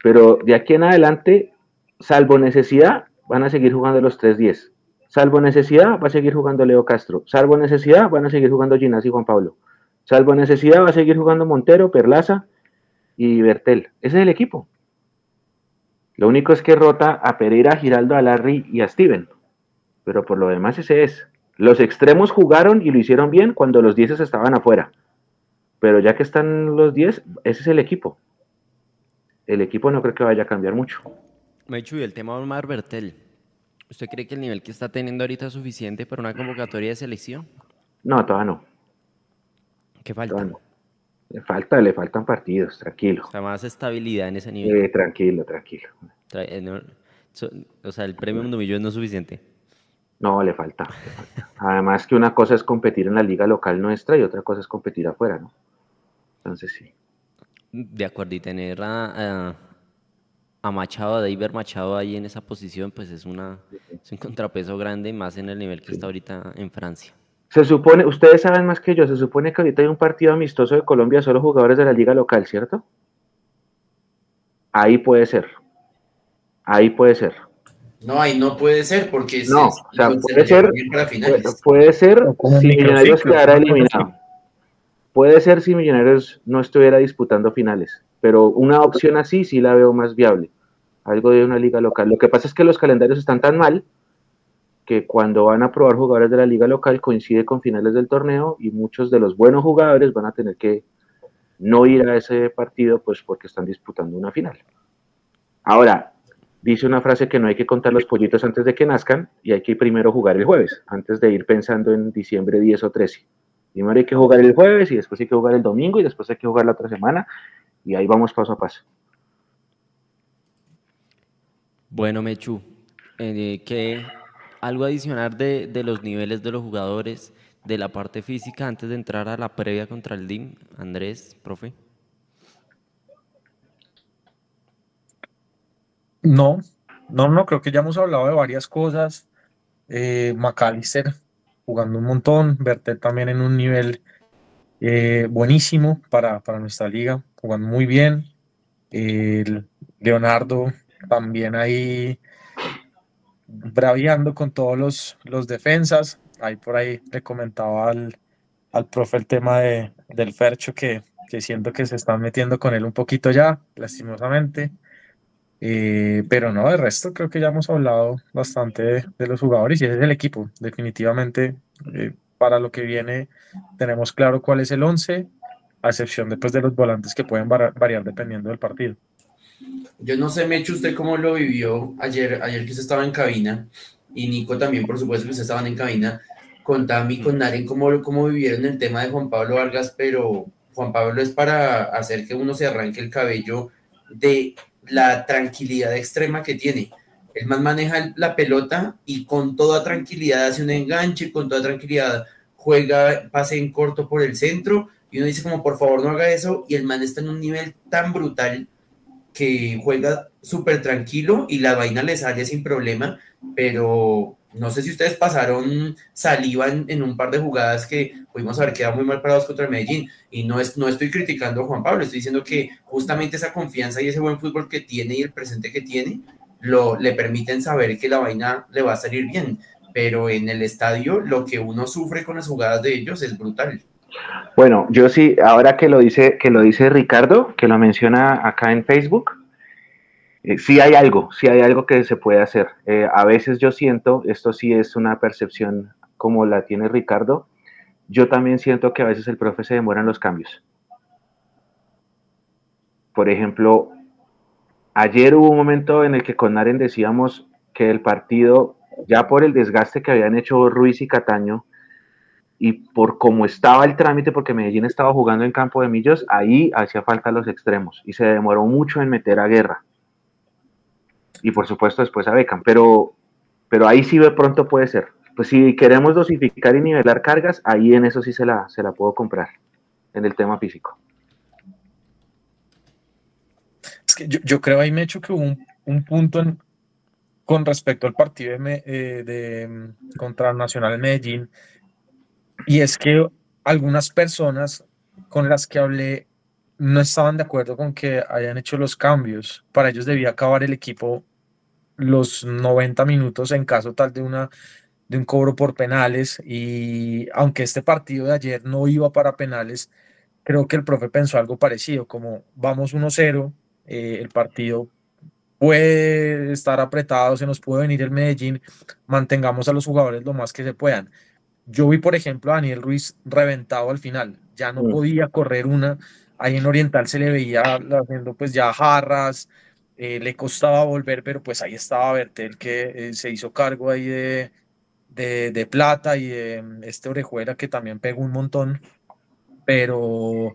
Pero de aquí en adelante, salvo necesidad, van a seguir jugando los 3-10. Salvo necesidad, va a seguir jugando Leo Castro. Salvo necesidad, van a seguir jugando Ginás y Juan Pablo. Salvo necesidad, va a seguir jugando Montero, Perlaza y Bertel. Ese es el equipo. Lo único es que rota a Pereira, a Giraldo, a Larry y a Steven pero por lo demás ese es. Los extremos jugaron y lo hicieron bien cuando los 10 estaban afuera. Pero ya que están los 10, ese es el equipo. El equipo no creo que vaya a cambiar mucho. Mechu, y el tema de Omar Bertel. ¿Usted cree que el nivel que está teniendo ahorita es suficiente para una convocatoria de selección? No, todavía no. ¿Qué falta? Le falta, le faltan partidos, tranquilo. O sea, más estabilidad en ese nivel. Eh, tranquilo, tranquilo. Eh, o sea, el premio Mundo Millón no es suficiente. No, le falta, Además que una cosa es competir en la liga local nuestra y otra cosa es competir afuera, ¿no? Entonces sí. De acuerdo, y tener a, a, Machado, a David Machado ahí en esa posición, pues es, una, es un contrapeso grande, más en el nivel que está ahorita en Francia. Se supone, ustedes saben más que yo, se supone que ahorita hay un partido amistoso de Colombia, solo jugadores de la liga local, ¿cierto? Ahí puede ser. Ahí puede ser. No, ahí no puede ser porque no, o sea, puede ser, puede, ser si Millonarios quedara eliminado. Puede ser si Millonarios no estuviera disputando finales, pero una opción así sí la veo más viable. Algo de una liga local. Lo que pasa es que los calendarios están tan mal que cuando van a probar jugadores de la liga local coincide con finales del torneo y muchos de los buenos jugadores van a tener que no ir a ese partido pues porque están disputando una final. Ahora, dice una frase que no hay que contar los pollitos antes de que nazcan y hay que primero jugar el jueves, antes de ir pensando en diciembre 10 o 13. Primero hay que jugar el jueves y después hay que jugar el domingo y después hay que jugar la otra semana y ahí vamos paso a paso. Bueno, Mechu, eh, ¿qué, algo adicional de, de, los niveles de los jugadores, de la parte física antes de entrar a la previa contra el DIM? Andrés, profe. No, no, no, creo que ya hemos hablado de varias cosas. Eh, McAllister jugando un montón, Bertel también en un nivel eh, buenísimo para, para, nuestra liga, jugando muy bien. Leonardo también ahí braviando con todos los, los defensas. Ahí por ahí le comentaba al, al profe el tema de, del Fercho que, que siento que se están metiendo con él un poquito ya, lastimosamente. Eh, pero no, de resto creo que ya hemos hablado bastante de, los jugadores y es el equipo. Definitivamente, eh, para lo que viene, tenemos claro cuál es el 11, a excepción después de los volantes que pueden variar dependiendo del partido. Yo no sé, Mecho, usted cómo lo vivió ayer, ayer que usted estaba en cabina, y Nico también, por supuesto, que usted estaban en cabina, con Tami, con Naren, cómo, cómo vivieron el tema de Juan Pablo Vargas, pero Juan Pablo es para hacer que uno se arranque el cabello de la tranquilidad extrema que tiene. El man maneja la pelota y con toda tranquilidad hace un enganche, con toda tranquilidad juega pase en corto por el centro y uno dice como por favor no haga eso y el man está en un nivel tan brutal que juega súper tranquilo y la vaina le sale sin problema, pero no sé si ustedes pasaron saliva en, un par de jugadas que pudimos haber quedado muy mal parados contra el Medellín. Y no, es, no estoy criticando a Juan Pablo, estoy diciendo que justamente esa confianza y ese buen fútbol que tiene y el presente que tiene, lo, le permiten saber que la vaina le va a salir bien. Pero en el estadio, lo que uno sufre con las jugadas de ellos es brutal. Bueno, yo sí, ahora que lo dice, que lo dice Ricardo, que lo menciona acá en Facebook, eh, sí hay algo, sí hay algo que se puede hacer. Eh, a veces yo siento, esto sí es una percepción como la tiene Ricardo, yo también siento que a veces el profe se demora en los cambios. Por ejemplo, ayer hubo un momento en el que con Naren decíamos que el partido ya por el desgaste que habían hecho Ruiz y Cataño y por cómo estaba el trámite, porque Medellín estaba jugando en campo de millos, ahí hacía falta los extremos y se demoró mucho en meter a Guerra. Y por supuesto después a Beckham, pero, pero ahí sí de pronto puede ser. Pues si queremos dosificar y nivelar cargas, ahí en eso sí se la, se la puedo comprar, en el tema físico. Es que yo, yo creo ahí me he hecho que hubo un, un punto con respecto al partido de, eh, de, mm, contra Nacional Medellín, y es que algunas personas con las que hablé no estaban de acuerdo con que hayan hecho los cambios. Para ellos debía acabar el equipo los 90 minutos en caso tal de una de un cobro por penales y aunque este partido de ayer no iba para penales, creo que el profe pensó algo parecido, como vamos 1-0, eh, el partido puede estar apretado, se nos puede venir el Medellín, mantengamos a los jugadores lo más que se puedan. Yo vi, por ejemplo, a Daniel Ruiz reventado al final, ya no podía correr una, ahí en Oriental se le veía haciendo pues ya jarras, eh, le costaba volver, pero pues ahí estaba Bertel que eh, se hizo cargo ahí de, de, de Plata y de este Orejuela que también pegó un montón, pero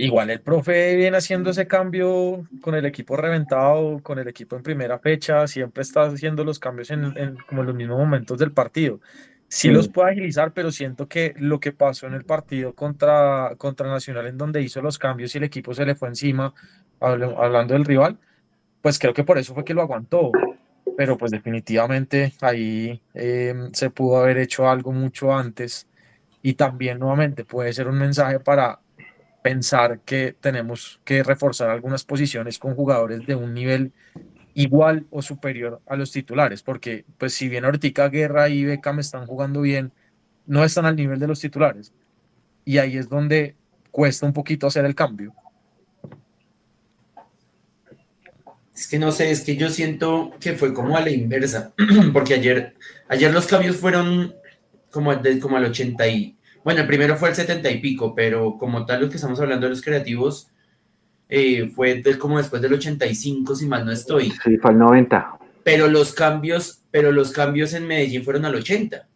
Igual el profe viene haciendo ese cambio con el equipo reventado, con el equipo en primera fecha, siempre está haciendo los cambios en, como en los mismos momentos del partido. Sí, los puede agilizar, pero siento que lo que pasó en el partido contra, contra Nacional, en donde hizo los cambios y el equipo se le fue encima, hablando del rival, pues creo que por eso fue que lo aguantó. Pero pues definitivamente ahí em, se pudo haber hecho algo mucho antes. Y también nuevamente puede ser un mensaje para pensar que tenemos que reforzar algunas posiciones con jugadores de un nivel igual o superior a los titulares, porque pues si bien ahorita Guerra y Beckham están jugando bien, no están al nivel de los titulares. Y ahí es donde cuesta un poquito hacer el cambio. Es que no sé, es que yo siento que fue como a la inversa, porque ayer, ayer los cambios fueron como, como al 80 y, bueno, el primero fue el 70 y pico, pero como tal lo que estamos hablando de los creativos eh, fue como después del 85, si mal no estoy. Sí, fue el 90. Pero los cambios, pero los cambios en Medellín fueron al 80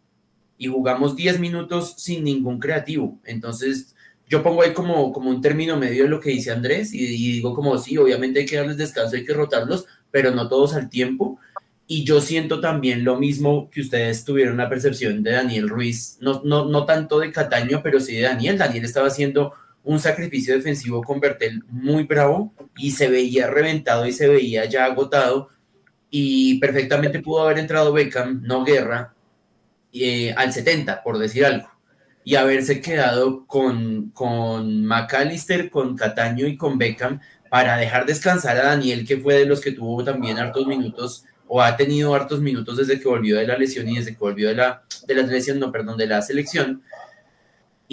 y jugamos 10 minutos sin ningún creativo. Entonces, yo pongo ahí como, como un término medio de lo que dice Andrés y, y digo como sí, obviamente hay que darles descanso, hay que rotarlos, pero no todos al tiempo. Y yo siento también lo mismo que ustedes tuvieron la percepción de Daniel Ruiz, no, no, no tanto de Cataño, pero sí de Daniel. Daniel estaba haciendo un sacrificio defensivo con Bertel muy bravo y se veía reventado y se veía ya agotado. Y perfectamente pudo haber entrado Beckham, no Guerra, eh, al 70, por decir algo, y haberse quedado con, con McAllister, con Cataño y con Beckham para dejar descansar a Daniel, que fue de los que tuvo también hartos minutos o ha tenido hartos minutos desde que volvió de la lesión y desde que volvió de la, de la lesión, no, perdón, de la selección,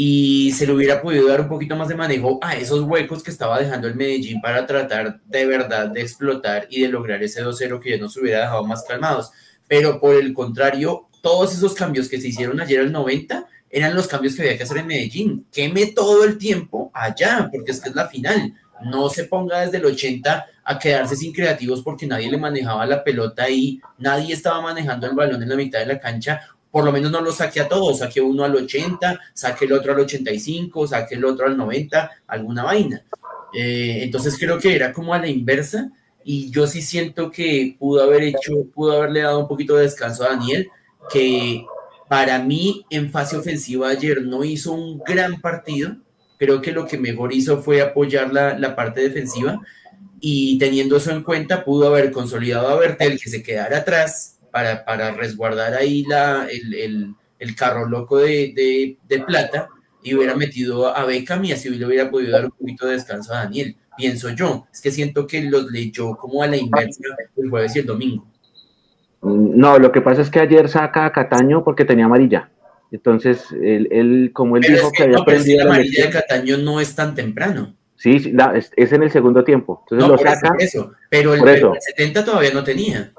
y se le hubiera podido dar un poquito más de manejo a esos huecos que estaba dejando el Medellín para tratar de verdad de explotar y de lograr ese 2-0 que ya nos hubiera dejado más calmados. Pero por el contrario, todos esos cambios que se hicieron ayer al 90 eran los cambios que había que hacer en Medellín. Queme todo el tiempo allá, porque es que es la final. No se ponga desde el 80 a quedarse sin creativos porque nadie le manejaba la pelota y nadie estaba manejando el balón en la mitad de la cancha. Por lo menos no lo saque a todos, saque uno al 80, saque el otro al 85, saque el otro al 90, alguna vaina. Eh, entonces creo que era como a la inversa y yo sí siento que pudo haber hecho, pudo haberle dado un poquito de descanso a Daniel, que para mí en fase ofensiva ayer no hizo un gran partido, creo que lo que mejor hizo fue apoyar la, parte defensiva y teniendo eso en cuenta pudo haber consolidado a Bertel que se quedara atrás para, para resguardar ahí la, el, el, el carro loco de, de, de, plata y hubiera metido a Beckham y así le hubiera podido dar un poquito de descanso a Daniel, pienso yo. Es que siento que los leyó como a la inversa el jueves y el domingo. No, lo que pasa es que ayer saca a Cataño porque tenía amarilla. Entonces, él, él como él pero dijo es que, que había no, pero es que aprendido la la amarilla de. Cataño no es tan temprano. Sí, sí, la- es, es en el segundo tiempo. Entonces No, lo saca. eso, pero el, eso. el 70 todavía no tenía.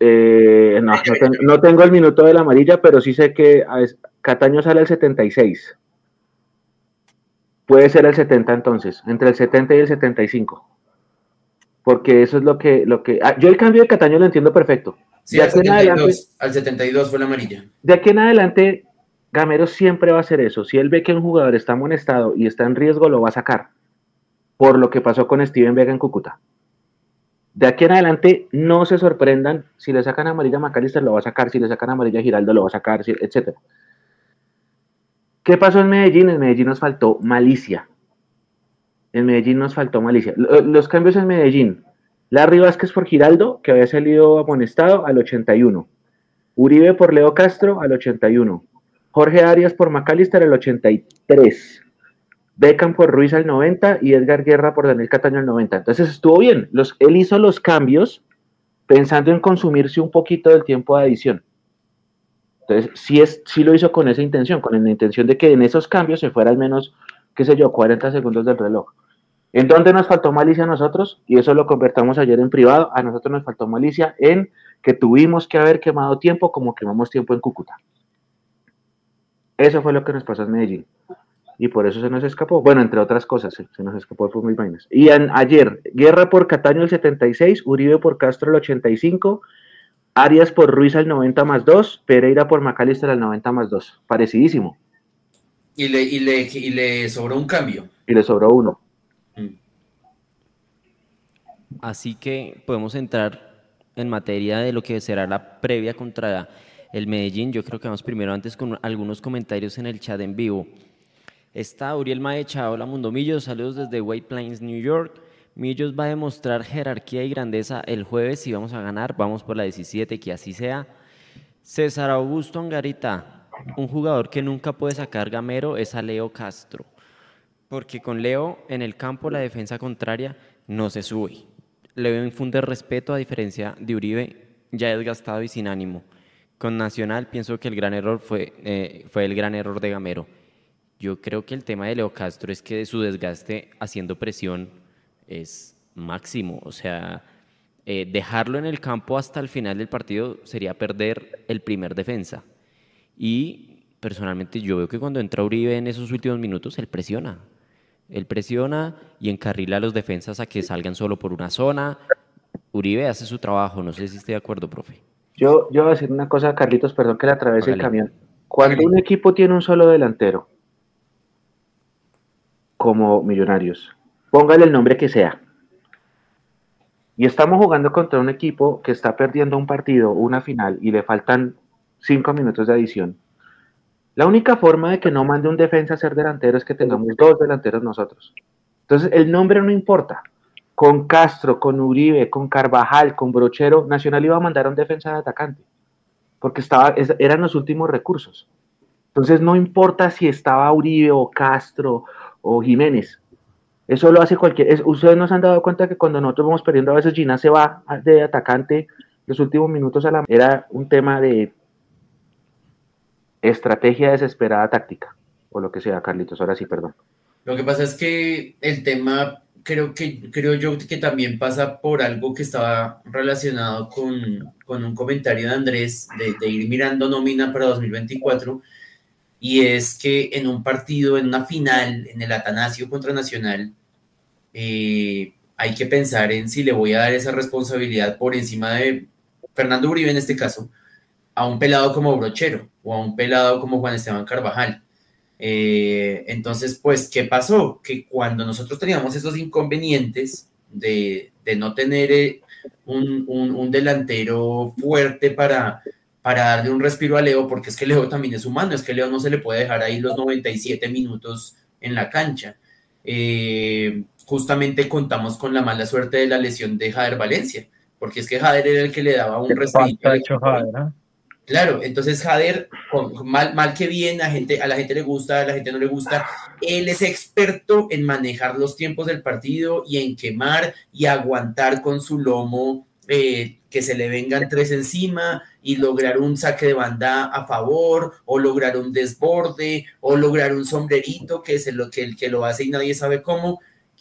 Eh, no, no, ten- no tengo el minuto de la amarilla, pero sí sé que Cataño sale el 76. Puede ser el 70 entonces, entre el 70 y el 75. Porque eso es lo que... Lo que ah, yo el cambio de Cataño lo entiendo perfecto. Sí, al 72, al 72 fue la amarilla. De aquí en adelante, Gamero siempre va a hacer eso. Si él ve que un jugador está amonestado y está en riesgo, lo va a sacar. Por lo que pasó con Steven Vega en Cúcuta. De aquí en adelante, no se sorprendan. Si le sacan amarilla a Macalister, lo va a sacar. Si le sacan amarilla a Giraldo, lo va a sacar, etc. ¿Qué pasó en Medellín? En Medellín nos faltó malicia. En Medellín nos faltó malicia. Los cambios en Medellín. Larry Vázquez por Giraldo, que había salido amonestado al 81. Uribe por Leo Castro al 81. Jorge Arias por Macalister al 83. Beckham por Ruiz al 90 y Edgar Guerra por Daniel Cataño al 90. Entonces estuvo bien. Los, él hizo los cambios pensando en consumirse un poquito del tiempo de adición. Entonces, sí, es, sí lo hizo con esa intención, con la intención de que en esos cambios se fuera al menos, qué sé yo, 40 segundos del reloj. ¿En dónde nos faltó malicia a nosotros? Y eso lo convertamos ayer en privado. A nosotros nos faltó malicia en que tuvimos que haber quemado tiempo como quemamos tiempo en Cúcuta. Eso fue lo que nos pasó en Medellín. Y por eso se nos escapó. Bueno, entre otras cosas, se nos escapó por muy vainas. Y ayer, Guerra por Cataño el 76, Uribe por Castro el 85, Arias por Ruiz al 90 más 2, Pereira por Macalister al 90 más 2. Parecidísimo. Y le, y le, y le sobró un cambio. Y le sobró uno. Mm. Así que podemos entrar en materia de lo que será la previa contra el Medellín. Yo creo que vamos primero antes con algunos comentarios en el chat en vivo. Está Uriel Maecha, hola Mundo Millos, saludos desde White Plains, New York. Millos va a demostrar jerarquía y grandeza el jueves y vamos a ganar, vamos por la 17, que así sea. César Augusto Angarita, un jugador que nunca puede sacar gamero es a Leo Castro, porque con Leo en el campo la defensa contraria no se sube. Leo infunde respeto a diferencia de Uribe, ya desgastado y sin ánimo. Con Nacional pienso que el gran error fue, eh, fue el gran error de Gamero. Yo creo que el tema de Leo Castro es que su desgaste haciendo presión es máximo. O sea, eh, dejarlo en el campo hasta el final del partido sería perder el primer defensa. Y personalmente yo veo que cuando entra Uribe en esos últimos minutos, él presiona. Él presiona y encarrila a los defensas a que salgan solo por una zona. Uribe hace su trabajo, no sé si estoy de acuerdo, profe. Yo, yo voy a decir una cosa, Carlitos, perdón que le atravese el camión. Cuando un equipo tiene un solo delantero, como Millonarios, póngale el nombre que sea, y estamos jugando contra un equipo que está perdiendo un partido, una final, y le faltan cinco minutos de adición, la única forma de que no mande un defensa a ser delantero es que tengamos dos delanteros nosotros. Entonces, el nombre no importa. Con Castro, con Uribe, con Carvajal, con Brochero, Nacional iba a mandar a un defensa de atacante, porque estaba, eran los últimos recursos. Entonces, no importa si estaba Uribe o Castro o Jiménez. Eso lo hace cualquier. ustedes nos han dado cuenta que cuando nosotros vamos perdiendo, a veces Gina se va de atacante los últimos minutos a la. Era un tema de estrategia desesperada táctica, o lo que sea, Carlitos, ahora sí, perdón. Lo que pasa es que el tema, creo que creo yo que también pasa por algo que estaba relacionado con, con un comentario de Andrés de, ir mirando nómina para 2024, y es que en un partido, en una final, en el Atanasio contra Nacional, eh, hay que pensar en si le voy a dar esa responsabilidad por encima de Fernando Uribe en este caso, a un pelado como Brochero o a un pelado como Juan Esteban Carvajal. Eh, entonces, pues, ¿qué pasó? Que cuando nosotros teníamos esos inconvenientes de, no tener eh, un, delantero fuerte para, para darle un respiro a Leo, porque es que Leo también es humano, es que Leo no se le puede dejar ahí los 97 minutos en la cancha. Eh, justamente contamos con la mala suerte de la lesión de Jader Valencia, porque es que Jader era el que le daba un respiro. Claro, entonces Jader, mal, mal que bien, a, gente, a la gente le gusta, a la gente no le gusta, él es experto en manejar los tiempos del partido y en quemar y aguantar con su lomo eh, que se le vengan tres encima y lograr un saque de banda a favor o lograr un desborde o lograr un sombrerito que es lo que, el que lo hace y nadie sabe cómo,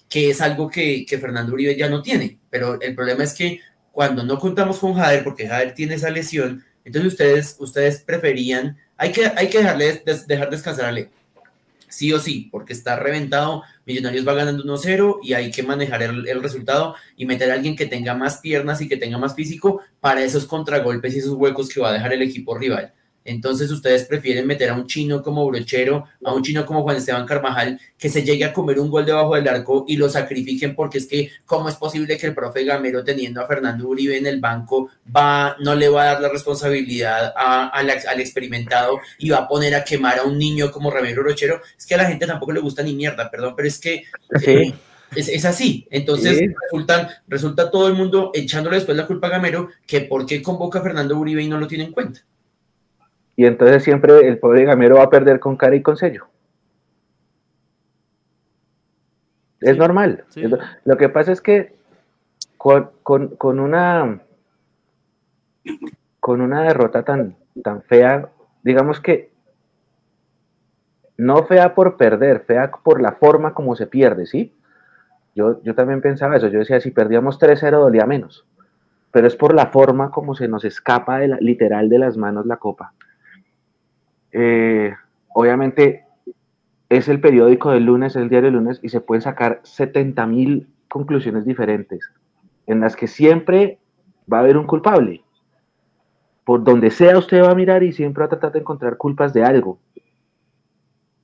que es algo que, que Fernando Uribe ya no tiene. Pero el problema es que cuando no contamos con Jader, porque Jader tiene esa lesión, entonces ustedes, ustedes preferían, hay que, hay que dejarle, dejar descansar a Leo. Sí o sí, porque está reventado, Millonarios va ganando 1-0 y hay que manejar el, el, resultado y meter a alguien que tenga más piernas y que tenga más físico para esos contragolpes y esos huecos que va a dejar el equipo rival. Entonces ustedes prefieren meter a un chino como Brochero, a un chino como Juan Esteban Carvajal, que se llegue a comer un gol debajo del arco y lo sacrifiquen porque es que cómo es posible que el profe Gamero teniendo a Fernando Uribe en el banco va, no le va a dar la responsabilidad a, al experimentado y va a poner a quemar a un niño como Ramiro Brochero. Es que a la gente tampoco le gusta ni mierda, perdón, pero es que... Eh, es, es, así. Entonces resultan, resulta todo el mundo echándole después la culpa a Gamero que por qué convoca a Fernando Uribe y no lo tiene en cuenta. Y entonces siempre el pobre gamero va a perder con cara y con sello. Es normal. Lo que pasa es que con, una con una derrota tan, tan fea, digamos que no fea por perder, fea por la forma como se pierde, ¿sí? Yo, yo también pensaba eso, yo decía, si perdíamos 3-0 dolía menos, pero es por la forma como se nos escapa de literal de las manos la copa. Eh, obviamente es el periódico del lunes, el diario del lunes, y se pueden sacar 70 mil conclusiones diferentes, en las que siempre va a haber un culpable. Por donde sea usted va a mirar y siempre va a tratar de encontrar culpas de algo.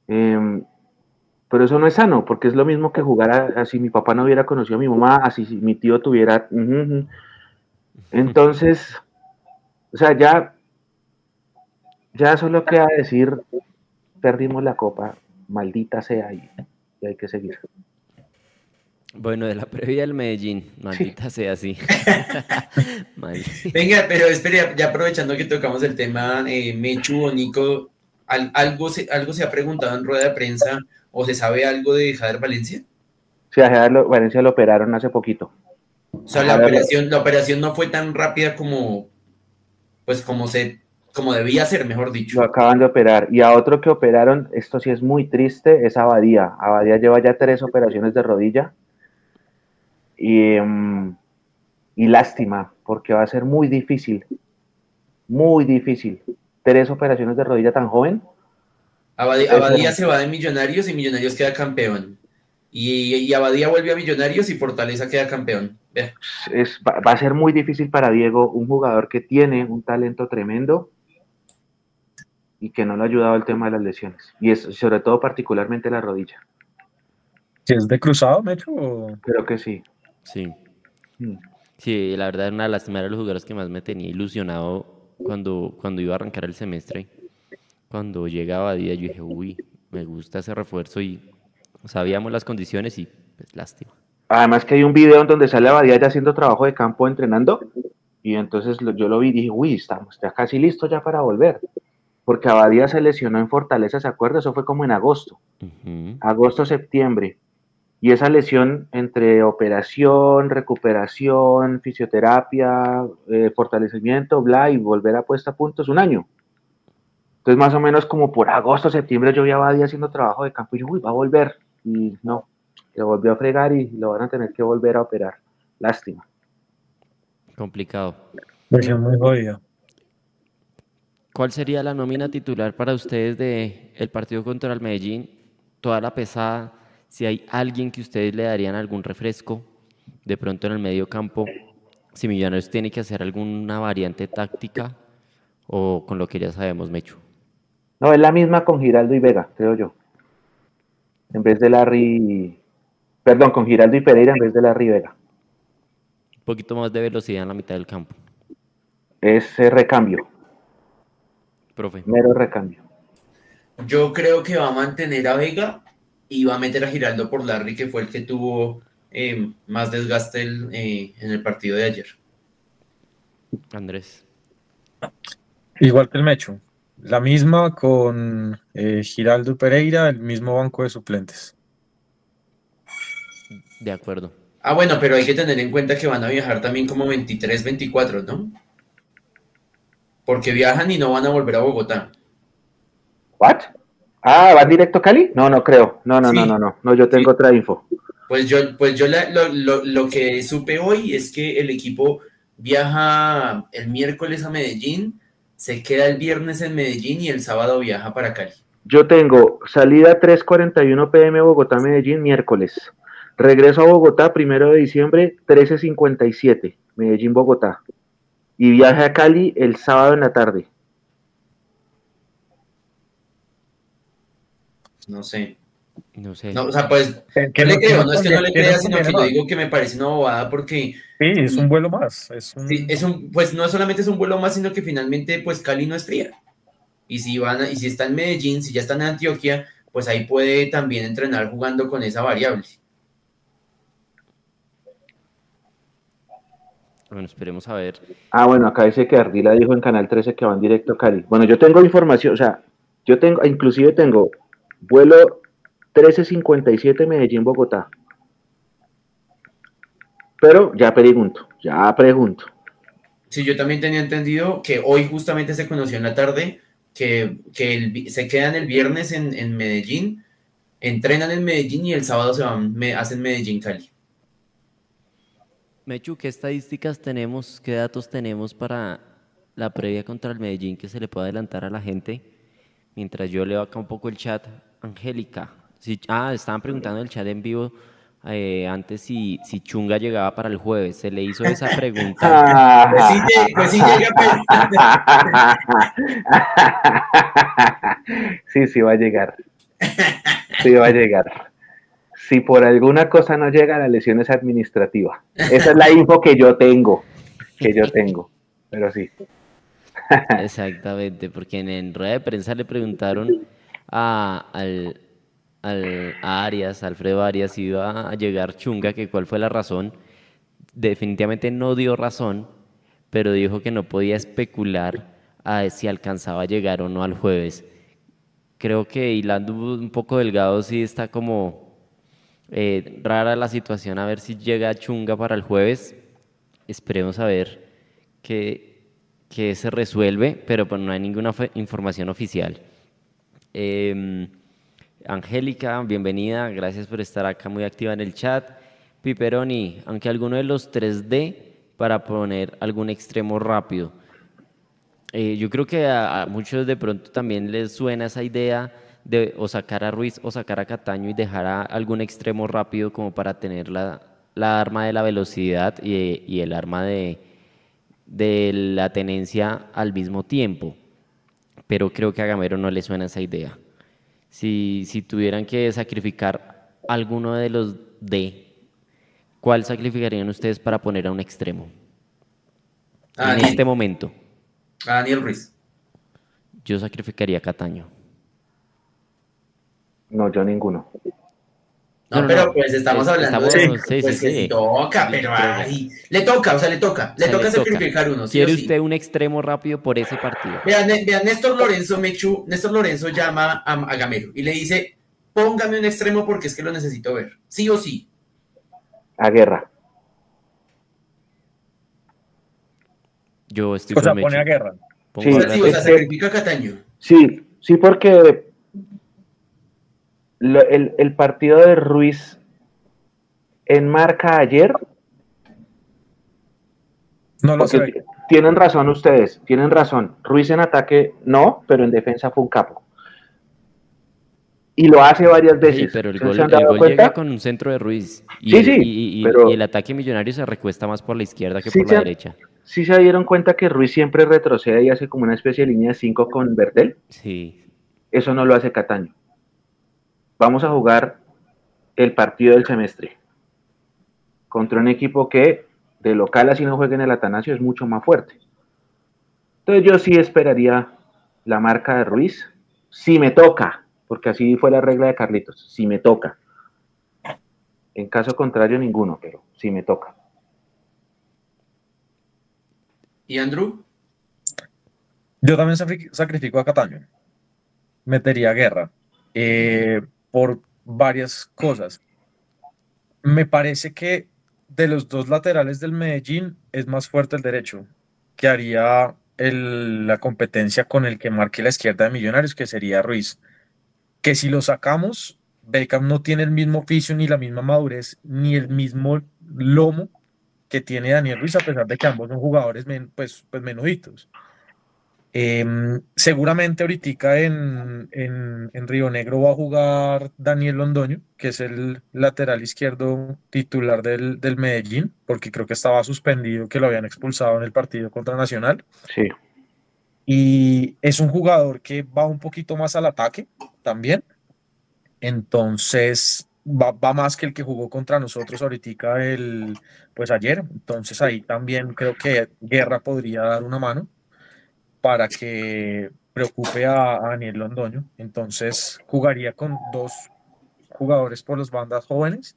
Em, pero eso no es sano, porque es lo mismo que jugar así mi papá no hubiera conocido a mi mamá, así si mi tío tuviera... Entonces, o sea, ya ya solo queda decir, perdimos la copa, maldita sea, y, hay que seguir. Bueno, de la previa del Medellín, maldita sea así. Venga, pero espere, ya aprovechando que tocamos el tema, eh, Mechu o Nico, ¿algo se, ¿algo se ha preguntado en rueda de prensa o se sabe algo de Jader Valencia? Sí, a Jader Valencia lo operaron hace poquito. O sea, la operación, la operación no fue tan rápida como, pues como se como debía ser, mejor dicho. Lo acaban de operar. Y a otro que operaron, esto sí es muy triste, es Abadía. Abadía lleva ya tres operaciones de rodilla. Y, mm, y lástima, porque va a ser muy difícil. Muy difícil. Tres operaciones de rodilla tan joven. Abadía, se va de Millonarios y Millonarios queda campeón. Y, y Abadía vuelve a Millonarios y Fortaleza queda campeón. Es, va a ser muy difícil para Diego, un jugador que tiene un talento tremendo y que no le ha ayudado el tema de las lesiones. Y es sobre todo particularmente la rodilla. ¿Es de cruzado, Mecho? Creo que sí. Sí. Mm. Sí, la verdad, una de las primeras los jugadores que más me tenía ilusionado cuando, cuando iba a arrancar el semestre. Cuando llegaba día, yo dije, uy, me gusta ese refuerzo y sabíamos las condiciones y pues lástima. Además que hay un video en donde sale Abadía ya haciendo trabajo de campo entrenando y entonces yo lo vi y dije, uy, estamos ya casi listos ya para volver porque Abadía se lesionó en Fortaleza, ¿se acuerda? Eso fue como en agosto, agosto, septiembre. Y esa lesión entre operación, recuperación, fisioterapia, eh, fortalecimiento, bla, y volver a puesta a punto es un año. Entonces, más o menos como por agosto, septiembre, yo vi a Abadía haciendo trabajo de campo y yo, uy, va a volver. Y no, le volvió a fregar y lo van a tener que volver a operar. Lástima. Complicado. Muy jodido. ¿Cuál sería la nómina titular para ustedes de el partido contra el Medellín? Toda la pesada, si hay alguien que ustedes le darían algún refresco, de pronto en el medio campo, si Millonarios tiene que hacer alguna variante táctica o con lo que ya sabemos, Mecho. No, es la misma con Giraldo y Vega, creo yo. En vez de Larry, perdón, con Giraldo y Pereira en vez de Larry y Vega. Un poquito más de velocidad en la mitad del campo. Ese recambio. Profe. Mero recambio. Yo creo que va a mantener a Vega y va a meter a Giraldo por Larry, que fue el que tuvo eh, más desgaste eh, en el partido de ayer. Andrés. Igual que el Mecho. La misma con eh, Giraldo Pereira, el mismo banco de suplentes. De acuerdo. Ah, bueno, pero hay que tener en cuenta que van a viajar también como 23, 24, ¿no? Porque viajan y no van a volver a Bogotá. ¿What? Ah, ¿van directo a Cali? No, no creo. No, no, no, no, no, no. yo tengo otra info. Pues yo, pues yo lo, que supe hoy es que el equipo viaja el miércoles a Medellín, se queda el viernes en Medellín y el sábado viaja para Cali. Yo tengo salida 3.41 pm Bogotá-Medellín miércoles. Regreso a Bogotá primero de diciembre 13.57 Medellín-Bogotá. Y viaje a Cali el sábado en la tarde. No sé. No sé. No, o sea, pues, ¿Qué no le no- creo, qué no es que no le crea, sino que yo digo que me parece una bobada porque? Sí, es un vuelo más. Es un... sí, es un, pues no solamente es un vuelo más, sino que finalmente, pues Cali no es fría. Y si van a- y si está en Medellín, si ya está en Antioquia, pues ahí puede también entrenar jugando con esa variable. Bueno, esperemos a ver. Ah, bueno, acá dice que Ardila dijo en Canal 13 que van directo a Cali. Bueno, yo tengo información, o sea, yo tengo, inclusive tengo vuelo 1357 Medellín-Bogotá. Pero ya pregunto, ya pregunto. Sí, yo también tenía entendido que hoy justamente se conoció en la tarde que, que el se quedan el viernes en, en Medellín, entrenan en Medellín y el sábado se van, me, hacen Medellín-Cali. Mechu, ¿qué estadísticas tenemos, qué datos tenemos para la previa contra el Medellín que se le pueda adelantar a la gente? Mientras yo leo acá un poco el chat, Angélica. Si- ah, estaban preguntando en el chat en vivo eh, antes si, si Chunga llegaba para el jueves. Se le hizo esa pregunta. Pues sí, pues sí llega, Sí, sí va a llegar. Sí va a llegar. Si por alguna cosa no llega, la lesión es administrativa. Esa es la info que yo tengo. Que yo tengo. Pero sí. Exactamente, porque en, en rueda de prensa le preguntaron a, al, al- a Arias, Alfredo Arias, si iba a llegar Chunga, que cuál fue la razón. Definitivamente no dio razón, pero dijo que no podía especular si alcanzaba a llegar o no al jueves. Creo que hilando un poco delgado sí está como eh, rara la situación, a ver si llega Chunga para el jueves. Esperemos a ver qué se resuelve, pero pues no hay ninguna información oficial. Em, Angélica, bienvenida, gracias por estar acá muy activa en el chat. Piperoni, aunque alguno de los 3D para poner algún extremo rápido. Eh, yo creo que a muchos de pronto también les suena esa idea de o sacar a Ruiz o sacar a Cataño y dejar a algún extremo rápido como para tener la, la arma de la velocidad y, y el arma de, de la tenencia al mismo tiempo. Pero creo que a Gamero no le suena esa idea. Si, si tuvieran que sacrificar alguno de los D, ¿cuál sacrificarían ustedes para poner a un extremo? a en Daniel, este momento, a Daniel Ruiz. yo sacrificaría a Cataño. No, yo ninguno. No, pero no. pues estamos Es- hablando estamos- de sí, pues sí, que sí. toca, pero ay, le toca, o sea, le toca, le O sea, toca le toca. sacrificar uno, ¿Quiere sí. usted un extremo rápido por ese partido? Vean, Ne- vean, Néstor Lorenzo Mechu, Néstor Lorenzo llama a, a Gamero y le dice, póngame un extremo porque es que lo necesito ver, sí o sí. A guerra. Yo estoy O sea, pone a guerra. Pongo Sí, O a sea, sí, Rafa. o sea, sacrifica a Cataño. Sí, sí, porque lo- el, el partido de Ruiz en marca ayer, No lo porque sé. tienen razón ustedes, tienen razón. Ruiz en ataque no, pero en defensa fue un capo. Y lo hace varias Sí, veces. pero el ¿Ustedes gol, el llega con un centro de Ruiz. Y, Sí, el, sí, y- y- pero- y el ataque millonario se recuesta más por la izquierda que Sí, por la ha- derecha. Sí se dieron cuenta que Ruiz siempre retrocede y hace como una especie de línea de 5 con Bertel. Sí. Eso no lo hace Cataño. Vamos a jugar el partido del semestre contra un equipo que de local así no juegue en el Atanasio es mucho más fuerte. Entonces yo sí esperaría la marca de Ruiz, si me toca, porque así fue la regla de Carlitos, si me toca. En caso contrario, ninguno, pero si me toca. ¿Y Andrew? Yo también sacrifico a Cataño. Metería a guerra. eh, por varias cosas. Me parece que de los dos laterales del Medellín es más fuerte el derecho, que haría el- la competencia con el que marque la izquierda de Millonarios, que sería Ruiz. Que si lo sacamos, Beckham no tiene el mismo oficio, ni la misma madurez, ni el mismo lomo que tiene Daniel Ruiz, a pesar de que ambos son jugadores men- pues, pues menuditos. Em, seguramente ahorita en, en, en, Río Negro va a jugar Daniel Londoño, que es el lateral izquierdo titular del, del, Medellín, porque creo que estaba suspendido, que lo habían expulsado en el partido contra Nacional. Sí. Y es un jugador que va un poquito más al ataque también. Entonces, va, va, más que el que jugó contra nosotros ahorita el, pues ayer. Entonces ahí también creo que Guerra podría dar una mano para que preocupe a, Daniel Londoño. Entonces jugaría con dos jugadores por las bandas jóvenes